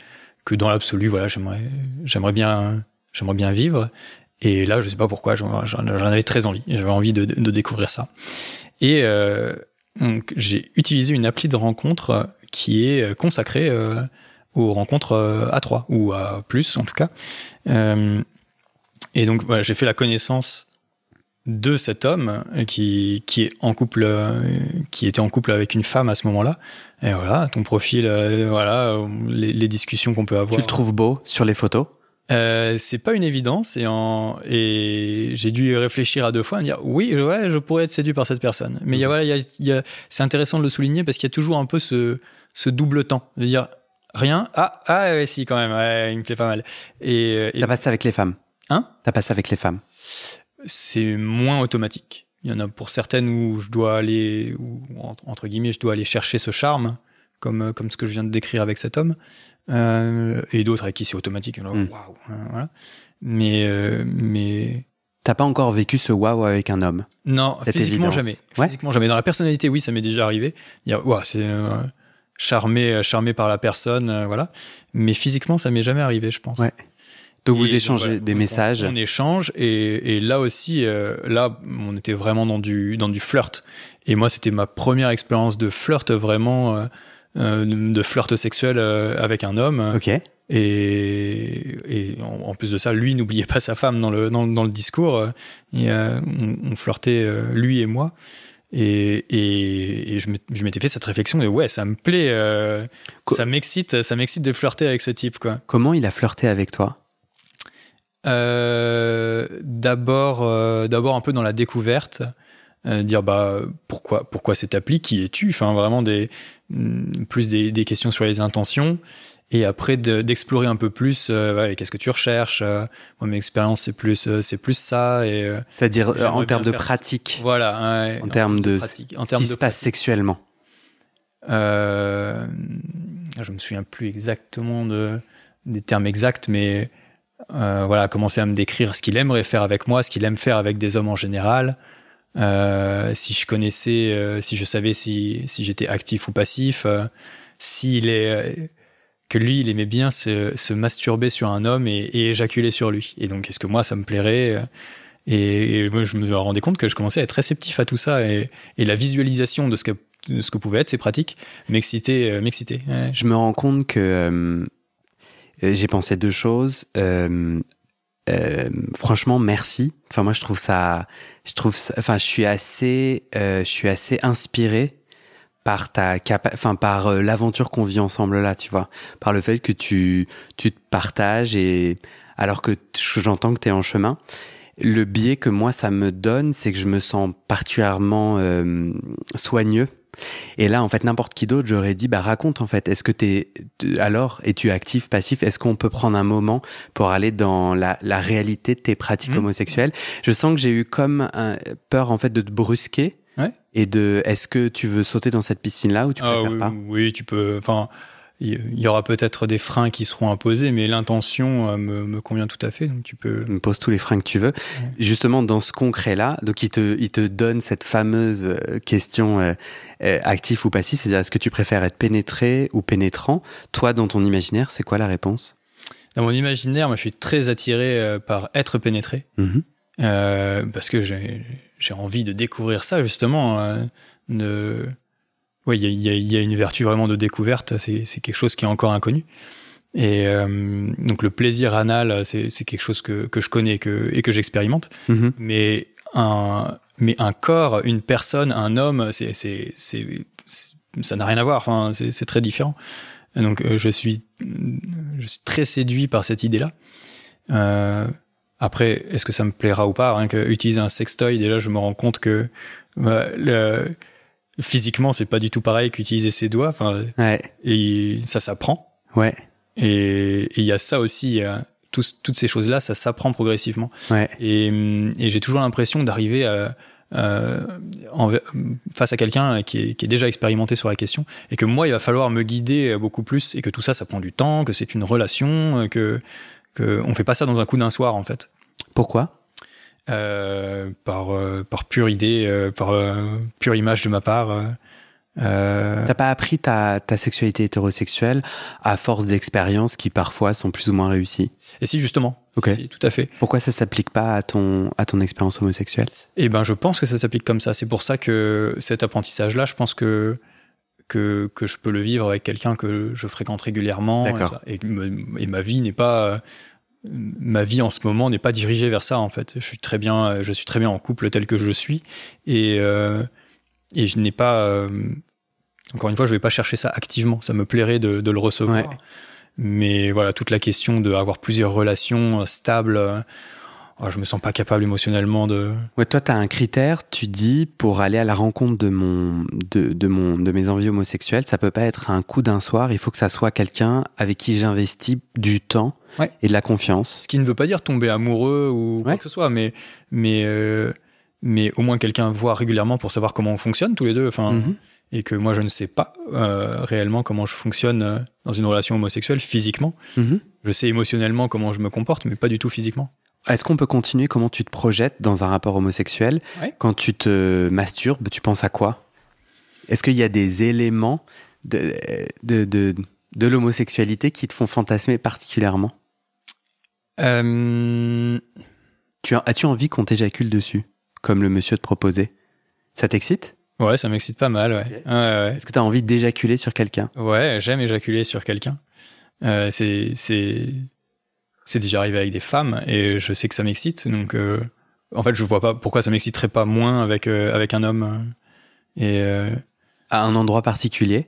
que dans l'absolu, voilà, j'aimerais, j'aimerais bien, j'aimerais bien vivre. Et là, je sais pas pourquoi, j'en, avais très envie. J'avais envie de, de découvrir ça. Et euh, donc, j'ai utilisé une appli de rencontre qui est consacrée euh, aux rencontres euh, à trois ou à plus en tout cas. Et donc voilà, j'ai fait la connaissance de cet homme qui, qui est en couple, qui était en couple avec une femme à ce moment-là. Et voilà, ton profil, euh, voilà, les, les discussions qu'on peut avoir. Tu le trouves beau sur les photos? Euh, c'est pas une évidence et, en, et j'ai dû réfléchir à deux fois et me dire oui, ouais, je pourrais être séduit par cette personne. Mais il y a, voilà, il y a, y a- c'est intéressant de le souligner parce qu'il y a toujours un peu ce, ce double temps de dire rien, ah, ah, ouais, si, quand même, ouais, il me plaît pas mal. Et, euh, et T'as pas ça avec les femmes Hein? T'as pas ça avec les femmes c'est moins automatique. Il y en a pour certaines où je dois aller, entre- guillemets, je dois aller chercher ce charme, comme, euh, comme ce que je viens de décrire avec cet homme, Euh, et d'autres avec qui c'est automatique. Alors, Mm. waouh, hein, voilà. Mais, euh, mais T'as pas encore vécu ce waouh avec un homme? Non, physiquement évidence. jamais. Ouais. Physiquement jamais. Dans la personnalité, oui, ça m'est déjà arrivé. C'est euh, charmé, charmé par la personne, voilà. Mais physiquement, ça m'est jamais arrivé, je pense. Ouais. Donc vous Et échangez voilà, des messages On, on échange et, et là aussi, euh, là, on était vraiment dans du dans du flirt. Et moi, c'était ma première expérience de flirt vraiment, euh, euh, de flirt sexuel avec un homme. Ok. Et, et en, en plus de ça, lui n'oubliait pas sa femme dans le dans, dans le discours. Et, euh, on, on flirtait lui et moi. Et, et, et je m'étais- fait cette réflexion de ouais, ça me plaît, euh, ça m'excite, ça m'excite de flirter avec ce type quoi. Comment il a flirté avec toi? Euh, d'abord, euh, d'abord un peu dans la découverte, euh, dire bah pourquoi, pourquoi cette appli, qui es-tu, enfin vraiment des mm, plus des, des questions sur les intentions, et après de- d'explorer un peu plus, ouais, qu'est-ce que tu recherches. moi, mes expériences c'est plus, c'est plus ça, et C'est-à-dire en termes de pratique, voilà. ouais, en termes plus de, pratique, en ce termes qui de se passe sexuellement. Je me souviens plus exactement de, des termes exacts, mais euh, voilà, commencer à me décrire ce qu'il aimerait faire avec moi, ce qu'il aime faire avec des hommes en général. Euh, si je connaissais, euh, si je savais si, si j'étais actif ou passif, euh, s'il est euh, que lui, il aimait bien se, se masturber sur un homme et, et éjaculer sur lui. Et donc, est-ce que moi, ça me plairait euh, et, et moi, je me rendais compte que je commençais à être réceptif à tout ça et, et la visualisation de ce que de ce que pouvaient être ces pratiques m'excitait m'excitait. Je me rends compte que j'ai pensé deux choses. Euh, euh, franchement, merci. Enfin, moi, je trouve ça, je trouve, ça- enfin, je suis assez, euh, je suis assez inspiré par ta capa- enfin, par euh, l'aventure qu'on vit ensemble là, tu vois, par le fait que tu, tu te partages et alors que j'entends que tu es en chemin. Le biais que moi ça me donne, c'est que je me sens particulièrement euh, soigneux et là, en fait, n'importe qui d'autre, j'aurais dit, bah raconte en fait. Est-ce que t'es alors es-tu actif, passif? Est-ce qu'on peut prendre un moment pour aller dans la, la réalité de tes pratiques Mhm. homosexuelles? Je sens que j'ai eu comme un, peur en fait de te brusquer Ouais. et de. Est-ce que tu veux sauter dans cette piscine là ou tu Ah préfères oui, pas? oui, tu peux. Enfin, il y aura peut-être des freins qui seront imposés, mais l'intention euh, me, me convient tout à fait. Donc tu peux. Me pose tous les freins que tu veux. Justement, dans ce concret-là, donc il te, il te donne cette fameuse euh, question euh, euh, actif ou passif, c'est-à-dire est-ce que tu préfères être pénétré ou pénétrant? Toi, dans ton imaginaire, c'est quoi la réponse? Dans mon imaginaire, moi, je suis très attiré euh, par être pénétré, Mhm. parce que j'ai envie de découvrir ça justement. de... Oui, il y y y a une vertu vraiment de découverte. C'est quelque chose qui est encore inconnu. Et euh, donc le plaisir anal, c'est quelque chose que, que je connais que, et que j'expérimente. Mhm. mais un mais un corps, une personne, un homme, c'est ça n'a rien à voir. Enfin, c'est très différent. Et donc euh, je suis je suis très séduit par cette idée-là. Euh, Après, est-ce que ça me plaira ou pas? Rien que utiliser un sextoy, déjà, je me rends compte que bah, le, physiquement, c'est pas du tout pareil qu'utiliser ses doigts. Enfin, Ouais. et ça s'apprend. Ouais. Et il y a ça aussi. a toutes ces choses-là, ça s'apprend progressivement. Ouais. Et, et j'ai toujours l'impression d'arriver à, face à quelqu'un qui est, qui est déjà expérimenté sur la question et que moi, il va falloir me guider beaucoup plus et que tout ça, ça prend du temps, que c'est une relation, que, que on fait pas ça dans un coup d'un soir en fait. Pourquoi? Euh, par, euh, par pure idée, euh, par euh, pure image de ma part. euh, T'as pas appris ta, ta sexualité hétérosexuelle à force d'expériences qui parfois sont plus ou moins réussies? Et si justement, Ok. si, tout à fait. Pourquoi ça s'applique pas à ton, à ton expérience homosexuelle? Eh ben, je pense que ça s'applique comme ça. C'est pour ça que cet apprentissage-là, je pense que, que, que je peux le vivre avec quelqu'un que je fréquente régulièrement. D'accord. Et, ma vie n'est pas, ma vie en ce moment n'est pas dirigée vers ça, en fait. Je suis très bien, je suis très bien en couple tel que je suis. Et, euh, et je n'ai pas, euh, encore une fois, je vais pas chercher ça activement. Ça me plairait de, de le recevoir. Ouais. Mais voilà, toute la question d'avoir plusieurs relations euh, stables, oh, je me sens pas capable émotionnellement de, Ouais, toi, tu as un critère, tu dis, pour aller à la rencontre de, mon, de, de, mon, de mes envies homosexuelles, ça peut pas être un coup d'un soir, il faut que ça soit quelqu'un avec qui j'investis du temps Ouais. et de la confiance. Ce qui ne veut pas dire tomber amoureux ou quoi Ouais. que ce soit, mais, mais, euh, mais au moins quelqu'un voit régulièrement pour savoir comment on fonctionne tous les deux. Enfin, Mhm. Et que moi, je ne sais pas euh, réellement comment je fonctionne euh, dans une relation homosexuelle physiquement. Mhm. Je sais émotionnellement comment je me comporte, mais pas du tout physiquement. Est-ce qu'on peut continuer comment tu te projettes dans un rapport homosexuel Ouais. Quand tu te masturbes, tu penses à quoi? Est-ce qu'il y a des éléments de, de, de, de l'homosexualité qui te font fantasmer particulièrement? Euh, tu as, As-tu envie qu'on t'éjacule dessus, comme le monsieur te proposait? Ça t'excite? Ouais, ça m'excite pas mal. Ouais, ouais, ouais. Est-ce que tu as envie d'éjaculer sur quelqu'un? Ouais, j'aime éjaculer sur quelqu'un. Euh, c'est c'est c'est déjà arrivé avec des femmes et je sais que ça m'excite. Donc, euh, en fait, je vois pas pourquoi ça m'exciterait pas moins avec euh, avec un homme. Et À un endroit particulier?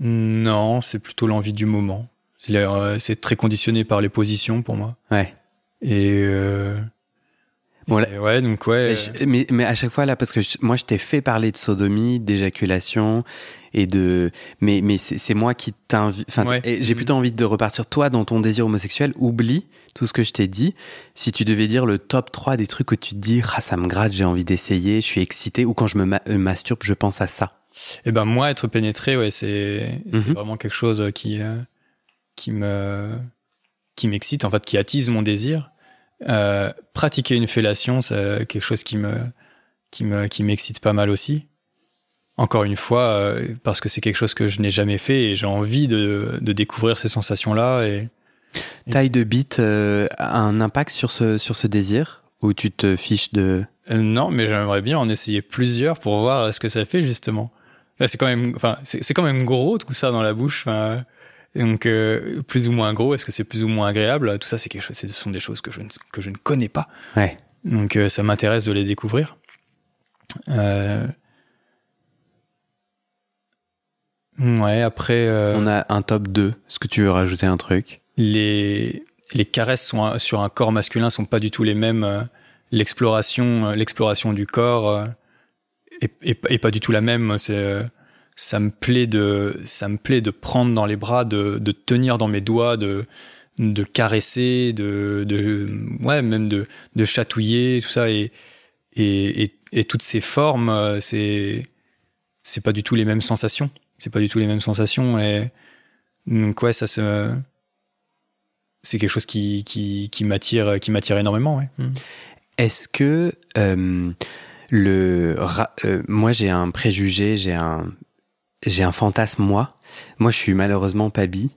Non, c'est plutôt l'envie du moment. C'est euh, c'est très conditionné par les positions pour moi. Ouais. Et, euh, Bon, et ouais, donc ouais. Mais, mais, à chaque fois là, parce que je- moi je t'ai fait parler de sodomie, d'éjaculation et de, mais mais c'est c'est moi qui t'invite. Enfin, Ouais. j'ai plutôt envie de repartir toi dans ton désir homosexuel. Oublie tout ce que je t'ai dit. Si tu devais dire le top 3 des trucs que tu te dis, ah ça me gratte, j'ai envie d'essayer, je suis excité, ou quand je me ma- euh, masturbe, je pense à ça. Et ben moi, être pénétré, ouais, c'est c'est Mhm. vraiment quelque chose qui euh, qui me qui m'excite, en fait, qui attise mon désir. Euh, pratiquer une fellation, c'est quelque chose qui me qui me qui m'excite pas mal aussi. Encore une fois, euh, parce que c'est quelque chose que je n'ai jamais fait et j'ai envie de, de découvrir ces sensations-là. Et Et- Taille de bite euh, a un impact sur ce sur ce désir ou tu te fiches de. Non, mais j'aimerais bien en essayer plusieurs pour voir ce que ça fait justement. Là, c'est quand même, enfin, c'est quand même gros tout ça dans la bouche. enfin, donc, euh, plus ou moins gros, est-ce que c'est plus ou moins agréable? Tout ça, c'est quelque chose, ce sont des choses que je ne, que je ne connais pas. Ouais. Donc, euh, ça m'intéresse de les découvrir. Euh, Ouais, après, euh, On a un top 2. Est-ce que tu veux rajouter un truc? Les, les caresses sont, un- sur un corps masculin sont pas du tout les mêmes. euh, L'exploration, euh, l'exploration du corps est, est- est pas du tout la même. C'est, ça me plaît de, ça me plaît de prendre dans les bras, de, de tenir dans mes doigts, de, de caresser, de, de, ouais, même de, de chatouiller, tout ça et, et, et, et toutes ces formes, euh, c'est, c'est pas du tout les mêmes sensations. C'est pas du tout les mêmes sensations et donc ouais, ça se c'est quelque chose qui, qui, qui m'attire qui m'attire énormément ouais. Mm. Est-ce que euh, le euh, moi j'ai un préjugé, j'ai un j'ai un fantasme moi. Moi je suis malheureusement pas bi.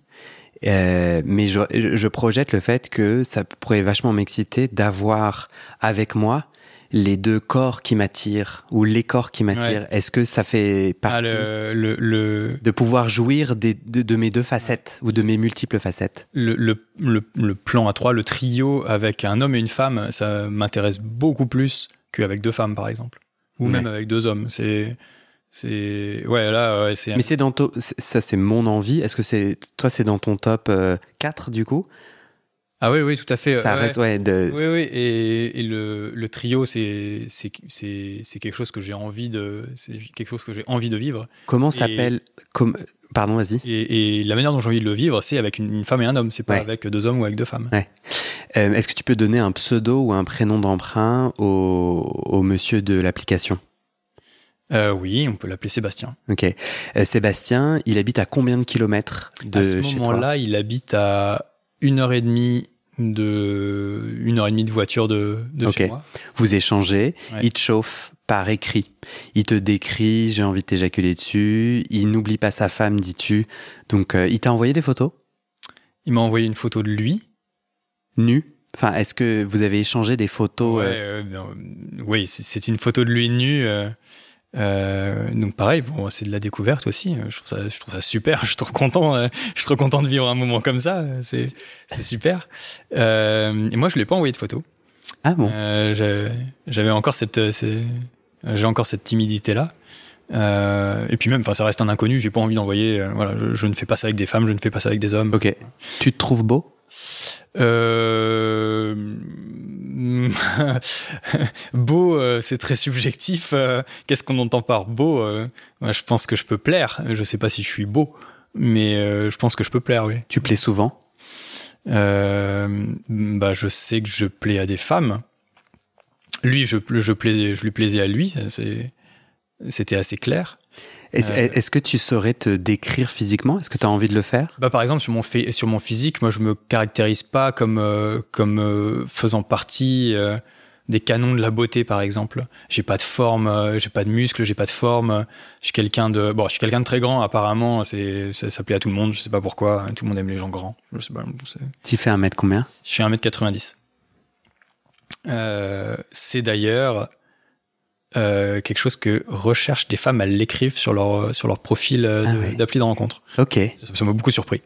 Euh, mais je, je projette le fait que ça pourrait vachement m'exciter d'avoir avec moi les deux corps qui m'attirent ou les corps qui m'attirent. Est-ce que ça fait Ah, partie le, le, le, de pouvoir jouir des, de, de mes deux facettes ou de mes multiples facettes? Le, le, le, le plan à trois, le trio avec un homme et une femme, ça m'intéresse beaucoup plus qu'avec deux femmes par exemple, ou Ouais. même avec deux hommes. C'est c'est ouais là ouais, c'est Mais c'est dans ça c'est mon envie. Est-ce que c'est toi c'est dans ton top euh, 4 du coup? Ah oui, oui, tout à fait. Ça ouais. reste, ouais, de... Oui, oui, et, et le, le trio, c'est c'est quelque chose que j'ai envie de c'est quelque chose que j'ai envie de vivre. Comment Et- s'appelle comme... Pardon, vas-y. Et, et la manière dont j'ai envie de le vivre, c'est avec une, une femme et un homme. C'est pas Ouais. avec deux hommes ou avec deux femmes. Euh, Est-ce que tu peux donner un pseudo ou un prénom d'emprunt au, au monsieur de l'application? Euh, oui, on peut l'appeler Sébastien. Ok. Euh, Sébastien, il habite à combien de kilomètres de à ce chez toi? moment-là, il habite à une heure et demie de une heure et demie de voiture de, de chez moi. Vous échangez, Ouais. il te chauffe par écrit. Il te décrit, j'ai envie de t'éjaculer dessus. Il n'oublie pas sa femme, dis-tu. Donc, euh, il t'a envoyé des photos? Il m'a envoyé une photo de lui. nues Enfin, est-ce que vous avez échangé des photos Ouais, euh, euh, oui, c'est- c'est une photo de lui nu. euh, euh, donc pareil, bon, c'est de la découverte aussi. Je trouve ça, je trouve ça super. Je suis trop content. euh, je suis trop content de vivre un moment comme ça. C'est, c'est super. Euh, et moi, je lui ai pas envoyé de photo. Ah bon? J'avais encore cette, j'ai encore cette timidité là. et puis même, enfin, ça reste un inconnu. J'ai pas envie d'envoyer. euh, voilà, je, je ne fais pas ça avec des femmes. Je ne fais pas ça avec des hommes. Ok. Tu te trouves beau? Euh... beau, euh, c'est très subjectif. euh, Qu'est-ce qu'on entend par beau euh, moi, Je pense que je peux plaire. Je sais pas si je suis beau, mais je pense que je peux plaire, oui. Tu plais souvent? Bah, je sais que je plais à des femmes. Lui, je, je, plais, je lui plaisais à lui. C'était assez clair. Est-ce Euh, est-ce que tu saurais te décrire physiquement? Est-ce que tu as envie de le faire? Bah, par exemple, sur mon, sur mon physique, moi, je me caractérise pas comme, euh, comme euh, faisant partie des canons de la beauté, par exemple. J'ai pas de forme, j'ai pas de muscles, j'ai pas de forme. Je suis quelqu'un de, bon, je suis quelqu'un de très grand, apparemment. C'est, ça, ça plaît à tout le monde. Je sais pas pourquoi. Tout le monde aime les gens grands. Je sais pas. Tu fais un mètre combien? Je suis 1m90. Euh, c'est d'ailleurs euh, quelque chose que recherchent des femmes, elles l'écrivent sur leur, sur leur profil euh, Ah de- d'appli de rencontre. Ok. Ça m'a beaucoup surpris.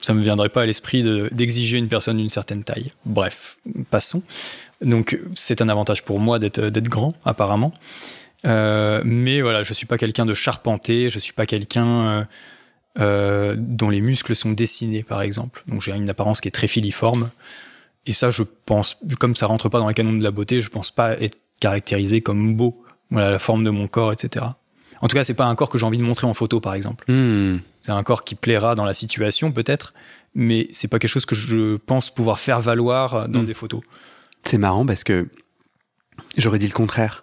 Ça me viendrait pas à l'esprit de- d'exiger une personne d'une certaine taille. Bref, passons. Donc, c'est un avantage pour moi d'être d'être grand, apparemment. Euh, mais voilà, je suis pas quelqu'un de charpenté, je suis pas quelqu'un euh, euh, dont les muscles sont dessinés, par exemple. Donc, j'ai une apparence qui est très filiforme. Et ça, je pense, comme ça rentre pas dans les canons de la beauté, je pense pas être caractérisé comme beau. Voilà, la forme de mon corps, etc. En tout cas, c'est pas un corps que j'ai envie de montrer en photo, par exemple. Hmm. C'est un corps qui plaira dans la situation peut-être, mais c'est pas quelque chose que je pense pouvoir faire valoir dans Mm. des photos. C'est marrant parce que j'aurais dit le contraire.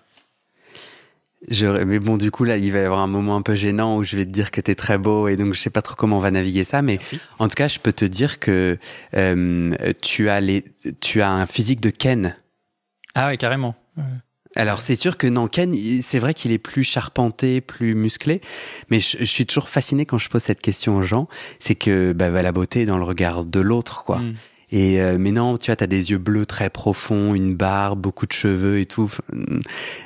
J'aurais- Mais bon, du coup, là, il va y avoir un moment un peu gênant où je vais te dire que t'es très beau et donc je sais pas trop comment on va naviguer ça. Mais Merci. en tout cas, je peux te dire que euh, tu, as les... tu as un physique de Ken. Ah ouais, carrément. Alors, c'est sûr que il- c'est vrai qu'il est plus charpenté, plus musclé. Mais je, je suis toujours fasciné quand je pose cette question aux gens. C'est que bah, bah, la beauté est dans le regard de l'autre, quoi. Mm. Et euh, mais non, tu vois, t'as des yeux bleus très profonds, une barbe, beaucoup de cheveux et tout.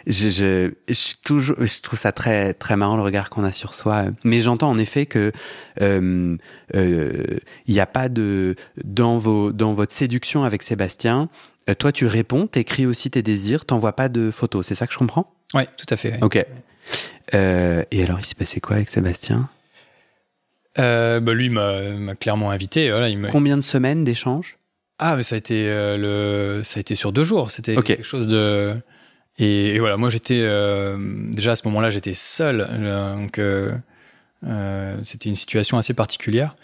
Je, je, je, toujours, je trouve ça très très marrant le regard qu'on a sur soi. Mais j'entends en effet que euh, euh, il n'y a pas de dans vos dans votre séduction avec Sébastien. Euh, toi, tu réponds, t'écris aussi tes désirs, t'envoies pas de photos. C'est ça que je comprends? Ouais, tout à fait. ouais. Ok. Euh, et alors, il s'est passé quoi avec Sébastien? Euh, bah, lui m'a m'a clairement invité. Voilà, il m'a- Combien de semaines d'échanges? Ah, mais ça a été euh, le, ça a été sur deux jours. C'était Ok. quelque chose de. Et, et voilà, moi j'étais euh, déjà à ce moment-là, j'étais seul, donc euh, euh, c'était une situation assez particulière.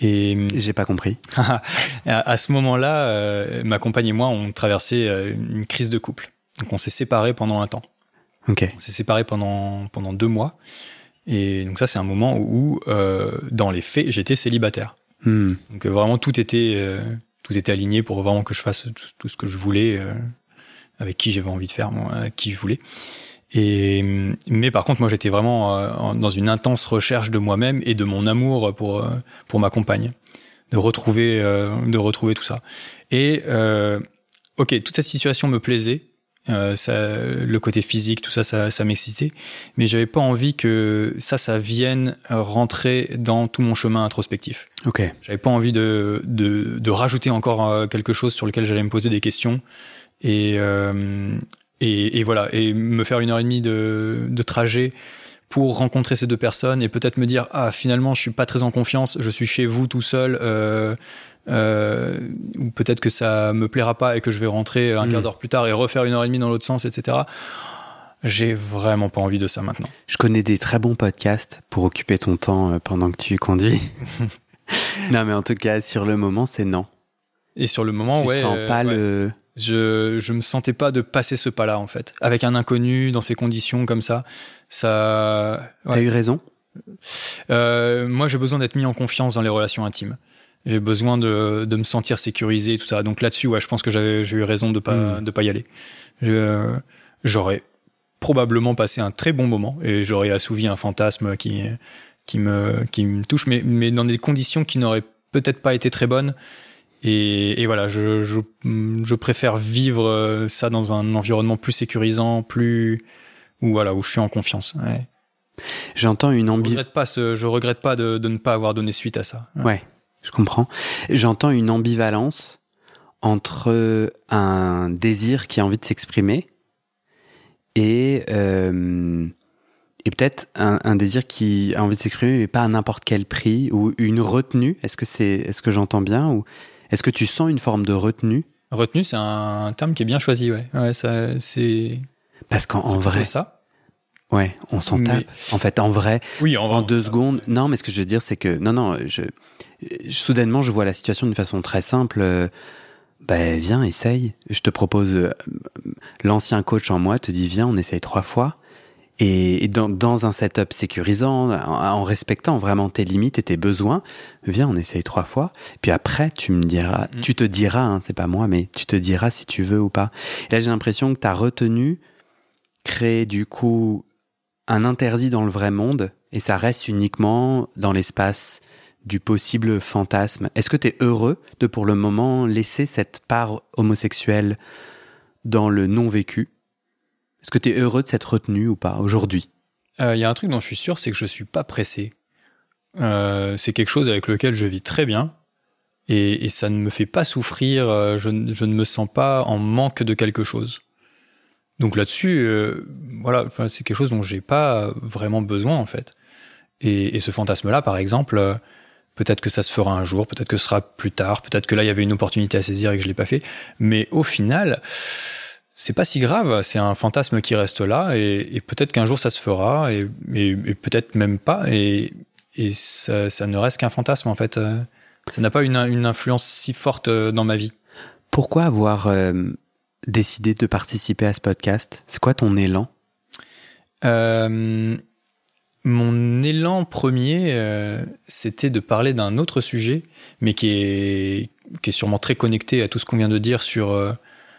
Et J'ai pas compris. à, ce moment-là, euh, ma compagne et moi, on traversait euh, une crise de couple. Donc on s'est séparés pendant un temps. Ok. On s'est séparés pendant, pendant deux mois. Et donc ça, c'est un moment où, euh, dans les faits, j'étais célibataire. Hmm. Donc euh, vraiment, tout était, euh, tout était aligné pour vraiment que je fasse tout, tout ce que je voulais, euh, avec qui j'avais envie de faire, moi, avec qui je voulais. Et, mais par contre, moi, j'étais vraiment euh, dans une intense recherche de moi-même et de mon amour pour, euh, pour ma compagne. De retrouver, euh, de retrouver tout ça. Et, euh, ok, toute cette situation me plaisait. Euh, ça, le côté physique, tout ça, ça, ça m'excitait. Mais j'avais pas envie que ça, ça vienne rentrer dans tout mon chemin introspectif. Ok. J'avais pas envie de, de, de rajouter encore quelque chose sur lequel j'allais me poser des questions. Et, euh, et, et voilà, et me faire une heure et demie de, de trajet pour rencontrer ces deux personnes et peut-être me dire ah finalement je suis pas très en confiance, je suis chez vous tout seul, euh, euh, ou peut-être que ça me plaira pas et que je vais rentrer un quart Mm. d'heure plus tard et refaire une heure et demie dans l'autre sens, etc. J'ai vraiment pas envie de ça maintenant. Je connais des très bons podcasts pour occuper ton temps euh, pendant que tu conduis. non, mais en tout cas, sur le moment, c'est non. Et sur le moment, tu ouais, sens euh, pas ouais. Je je me sentais pas de passer ce pas-là en fait, avec un inconnu dans ces conditions comme ça. Ça, ouais. T'as eu raison. Euh, moi, j'ai besoin d'être mis en confiance dans les relations intimes. J'ai besoin de, de me sentir sécurisé et tout ça. Donc là-dessus, ouais, je pense que j'avais j'ai eu raison de pas Mm. de pas y aller. Je- J'aurais probablement passé un très bon moment et j'aurais assouvi un fantasme qui qui me qui me touche, mais mais dans des conditions qui n'auraient peut-être pas été très bonnes. Et, et voilà, je, je, je préfère vivre euh, ça dans un environnement plus sécurisant, plus où voilà où je suis en confiance. Ouais. J'entends une Je regrette pas, ce- je regrette pas de, de ne pas avoir donné suite à ça. Ouais, je comprends. J'entends une ambivalence entre un désir qui a envie de s'exprimer et, euh, et peut-être un, un désir qui a envie de s'exprimer, mais pas à n'importe quel prix, ou une retenue. Est-ce que c'est, est-ce que j'entends bien, ou est-ce que tu sens une forme de retenue? Retenu, c'est un terme qui est bien choisi, ouais. Ouais, ça, c'est. Parce qu'en vrai, ça. ouais, on s'en Mais- tape. En fait, en vrai, Oui, en, en deux secondes. Non, mais ce que je veux dire, c'est que non, non, je, je- soudainement, je vois la situation d'une façon très simple. Euh, Ben, viens, essaye. Je te propose. euh, L'ancien coach en moi te dit, viens, on essaye trois fois. Et, dans, dans un setup sécurisant, en, en respectant vraiment tes limites et tes besoins, viens, on essaye trois fois. Puis après, tu me diras, Mm. tu te diras, hein, c'est pas moi, mais tu te diras si tu veux ou pas. Et là, j'ai l'impression que ta retenue crée du coup un interdit dans le vrai monde et ça reste uniquement dans l'espace du possible fantasme. Est-ce que tu es heureux de pour le moment laisser cette part homosexuelle dans le non vécu Est-ce que tu es heureux de cette retenue ou pas aujourd'hui? Euh, Il y a un truc dont je suis sûr, c'est que je suis pas pressé. Euh, c'est quelque chose avec lequel je vis très bien et, et ça ne me fait pas souffrir. euh, Je, ne- me sens pas en manque de quelque chose. Donc là-dessus, euh, voilà, c'est quelque chose dont j'ai pas vraiment besoin en fait. Et, et ce fantasme-là, par exemple, euh, peut-être que ça se fera un jour, peut-être que ce sera plus tard, peut-être que là il y avait une opportunité à saisir et que je l'ai pas fait. Mais au final, c'est pas si grave. C'est un fantasme qui reste là et, et peut-être qu'un jour ça se fera et, et- et peut-être même pas. Et, ça, ça ne reste qu'un fantasme en fait. Euh, Ça n'a pas une, une influence si forte euh, dans ma vie. Pourquoi avoir euh, décidé de participer à ce podcast? C'est quoi ton élan? Euh, mon élan premier, euh, c'était de parler d'un autre sujet, mais qui est, qui est sûrement très connecté à tout ce qu'on vient de dire sur,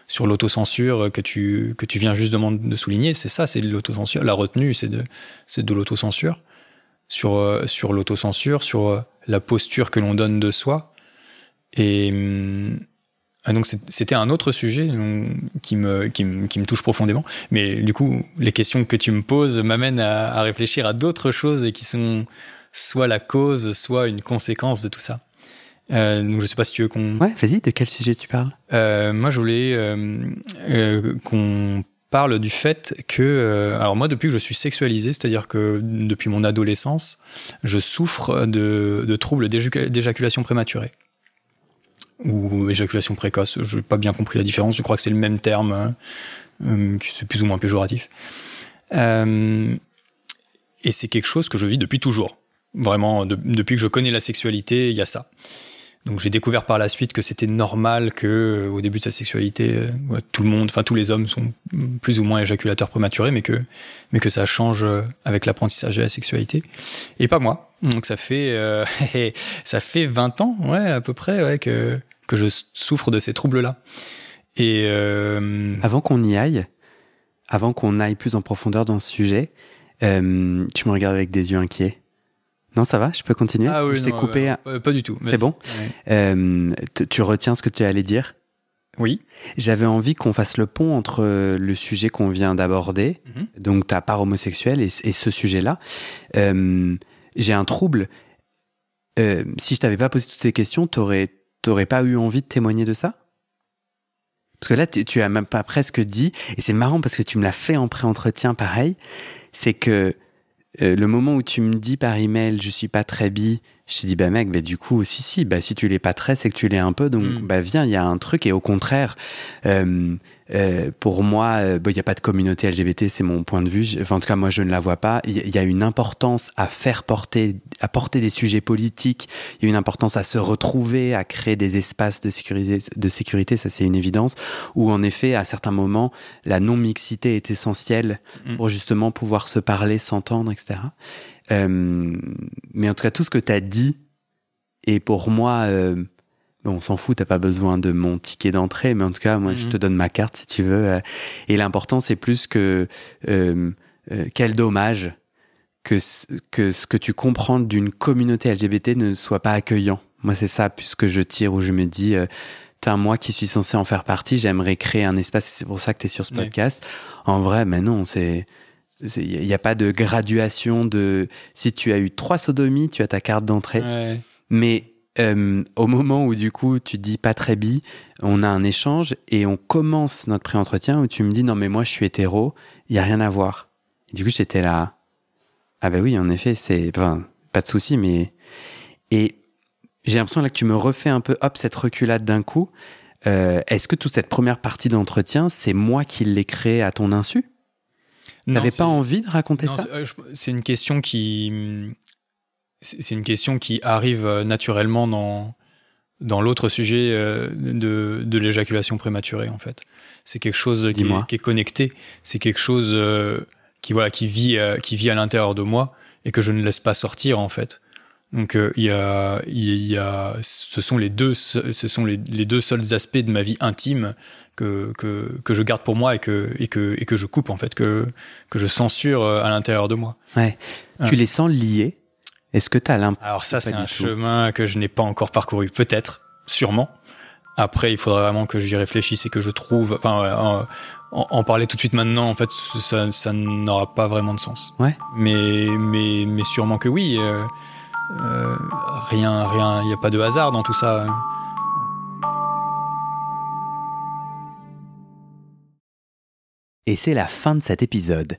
sur l'autocensure que tu, que tu viens justement de souligner. C'est ça, c'est l'autocensure. La retenue, c'est de, c'est de l'autocensure. Sur, sur l'autocensure, sur la posture que l'on donne de soi. Et, hum, ah, donc c'était un autre sujet qui me, qui, me, qui me touche profondément. Mais du coup, les questions que tu me poses m'amènent à, à réfléchir à d'autres choses et qui sont soit la cause, soit une conséquence de tout ça. Euh, donc je sais pas si tu veux qu'on. Ouais, vas-y, de quel sujet tu parles? Euh, moi, je voulais euh, euh, qu'on parle du fait que, alors moi, depuis que je suis sexualisé, c'est-à-dire que depuis mon adolescence, je souffre de, de troubles d'éjac- d'éjaculation prématurée ou éjaculation précoce. Je n'ai pas bien compris la différence. Je crois que c'est le même terme, que c'est plus ou moins péjoratif. Et c'est quelque chose que je vis depuis toujours. Vraiment, de- depuis que je connais la sexualité, il y a ça. Donc j'ai découvert par la suite que c'était normal que euh, au début de sa sexualité, euh, tout le monde, enfin tous les hommes sont plus ou moins éjaculateurs prématurés, mais que mais que ça change euh, avec l'apprentissage de la sexualité. Et pas moi. Donc ça fait euh, ça fait 20 ans, ouais à peu près, ouais, que que je souffre de ces troubles-là. Et euh, Avant qu'on y aille, avant qu'on aille plus en profondeur dans ce sujet, tu me regardes avec des yeux inquiets. Non, ça va Je peux continuer ah oui, Je t'ai coupé. euh, pas du tout. C'est bon Ouais. Euh, tu retiens ce que tu allais dire? Oui. J'avais envie qu'on fasse le pont entre euh, le sujet qu'on vient d'aborder, Mhm. donc ta part homosexuelle, et, et ce sujet-là. Euh, J'ai un trouble. Euh, si je t'avais pas posé toutes ces questions, t'aurais t'aurais pas eu envie de témoigner de ça? Parce que là, tu, tu as même pas presque dit, et c'est marrant parce que tu me l'as fait en pré-entretien, pareil. C'est que euh, le moment où tu me dis par email, je suis pas très bi, Je t'ai dit, bah mec, bah, du coup, si, si, bah, si tu l'es pas très, c'est que tu l'es un peu, donc Mm. bah viens, il y a un truc, et au contraire, euh, euh, pour moi, euh, il n'y a pas de communauté LGBT, c'est mon point de vue. Enfin, en tout cas, moi, je ne la vois pas. Il y, a une importance à faire porter, à porter des sujets politiques. Il y a une importance à se retrouver, à créer des espaces de sécurité, de sécurité ça c'est une évidence. Où en effet, à certains moments, la non-mixité est essentielle Mm. pour justement pouvoir se parler, s'entendre, etc. Euh, mais en tout cas, tout ce que tu as dit, et pour moi, euh, bon, on s'en fout, t'as pas besoin de mon ticket d'entrée, mais en tout cas, moi, je Mhm. te donne ma carte si tu veux. euh, et l'important, c'est plus que euh, euh, quel dommage que, ce- que ce que tu comprends d'une communauté LGBT ne soit pas accueillant. Moi, c'est ça, puisque je tire où je me dis, euh, T'as moi qui suis censé en faire partie, j'aimerais créer un espace, c'est pour ça que tu es sur ce podcast. En vrai, mais non, c'est. Il n'y a pas de graduation de. Si tu as eu trois sodomies, tu as ta carte d'entrée. Ouais. Mais euh, au moment où du coup tu dis pas très bi, on a un échange et on commence notre pré-entretien où tu me dis non mais moi je suis hétéro, il y a rien à voir. Et du coup j'étais là. Ah bah oui en effet c'est enfin pas de souci mais et j'ai l'impression là que tu me refais un peu hop cette reculade d'un coup. Euh, Est-ce que toute cette première partie d'entretien c'est moi qui l'ai créée à ton insu? T'avais pas envie de raconter non, ça? euh, C'est une question qui. C'est une question qui arrive euh, naturellement dans, dans l'autre sujet euh, de, de l'éjaculation prématurée, en fait. C'est quelque chose qui est, qui est connecté. C'est quelque chose euh, qui, voilà, qui, vit, qui vit à l'intérieur de moi et que je ne laisse pas sortir, en fait. Donc, il y a, il y a, ce sont les deux, ce sont les, les deux seuls aspects de ma vie intime que, que, que je garde pour moi et que, et que, et que je coupe, en fait, que, que je censure à l'intérieur de moi. Ouais. Ouais. Tu les sens liés Est-ce que tu as l'impression Alors ça, c'est un tout. chemin que je n'ai pas encore parcouru, peut-être, sûrement. Après, il faudra vraiment que j'y réfléchisse et que je trouve. Enfin, en- en parler tout de suite maintenant, en fait, ça, ça n'aura pas vraiment de sens. Ouais. Mais, mais, mais sûrement que oui. euh, euh, rien, rien, il n'y a pas de hasard dans tout ça. Et c'est la fin de cet épisode.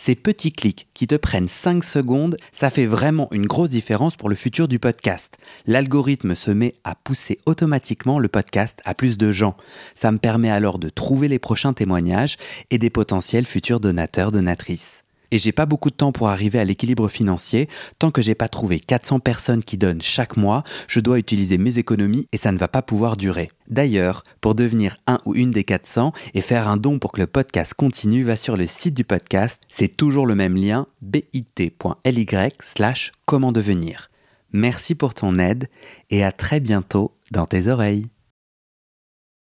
Ces petits clics qui te prennent 5 secondes, ça fait vraiment une grosse différence pour le futur du podcast. L'algorithme se met à pousser automatiquement le podcast à plus de gens. Ça me permet alors de trouver les prochains témoignages et des potentiels futurs donateurs, donatrices. Et j'ai pas beaucoup de temps pour arriver à l'équilibre financier. Tant que j'ai pas trouvé 400 personnes qui donnent chaque mois, je dois utiliser mes économies et ça ne va pas pouvoir durer. D'ailleurs, pour devenir un ou une des 400 et faire un don pour que le podcast continue, va sur le site du podcast. C'est toujours le même lien, bit.ly slash comment devenir. Merci pour ton aide et à très bientôt dans tes oreilles.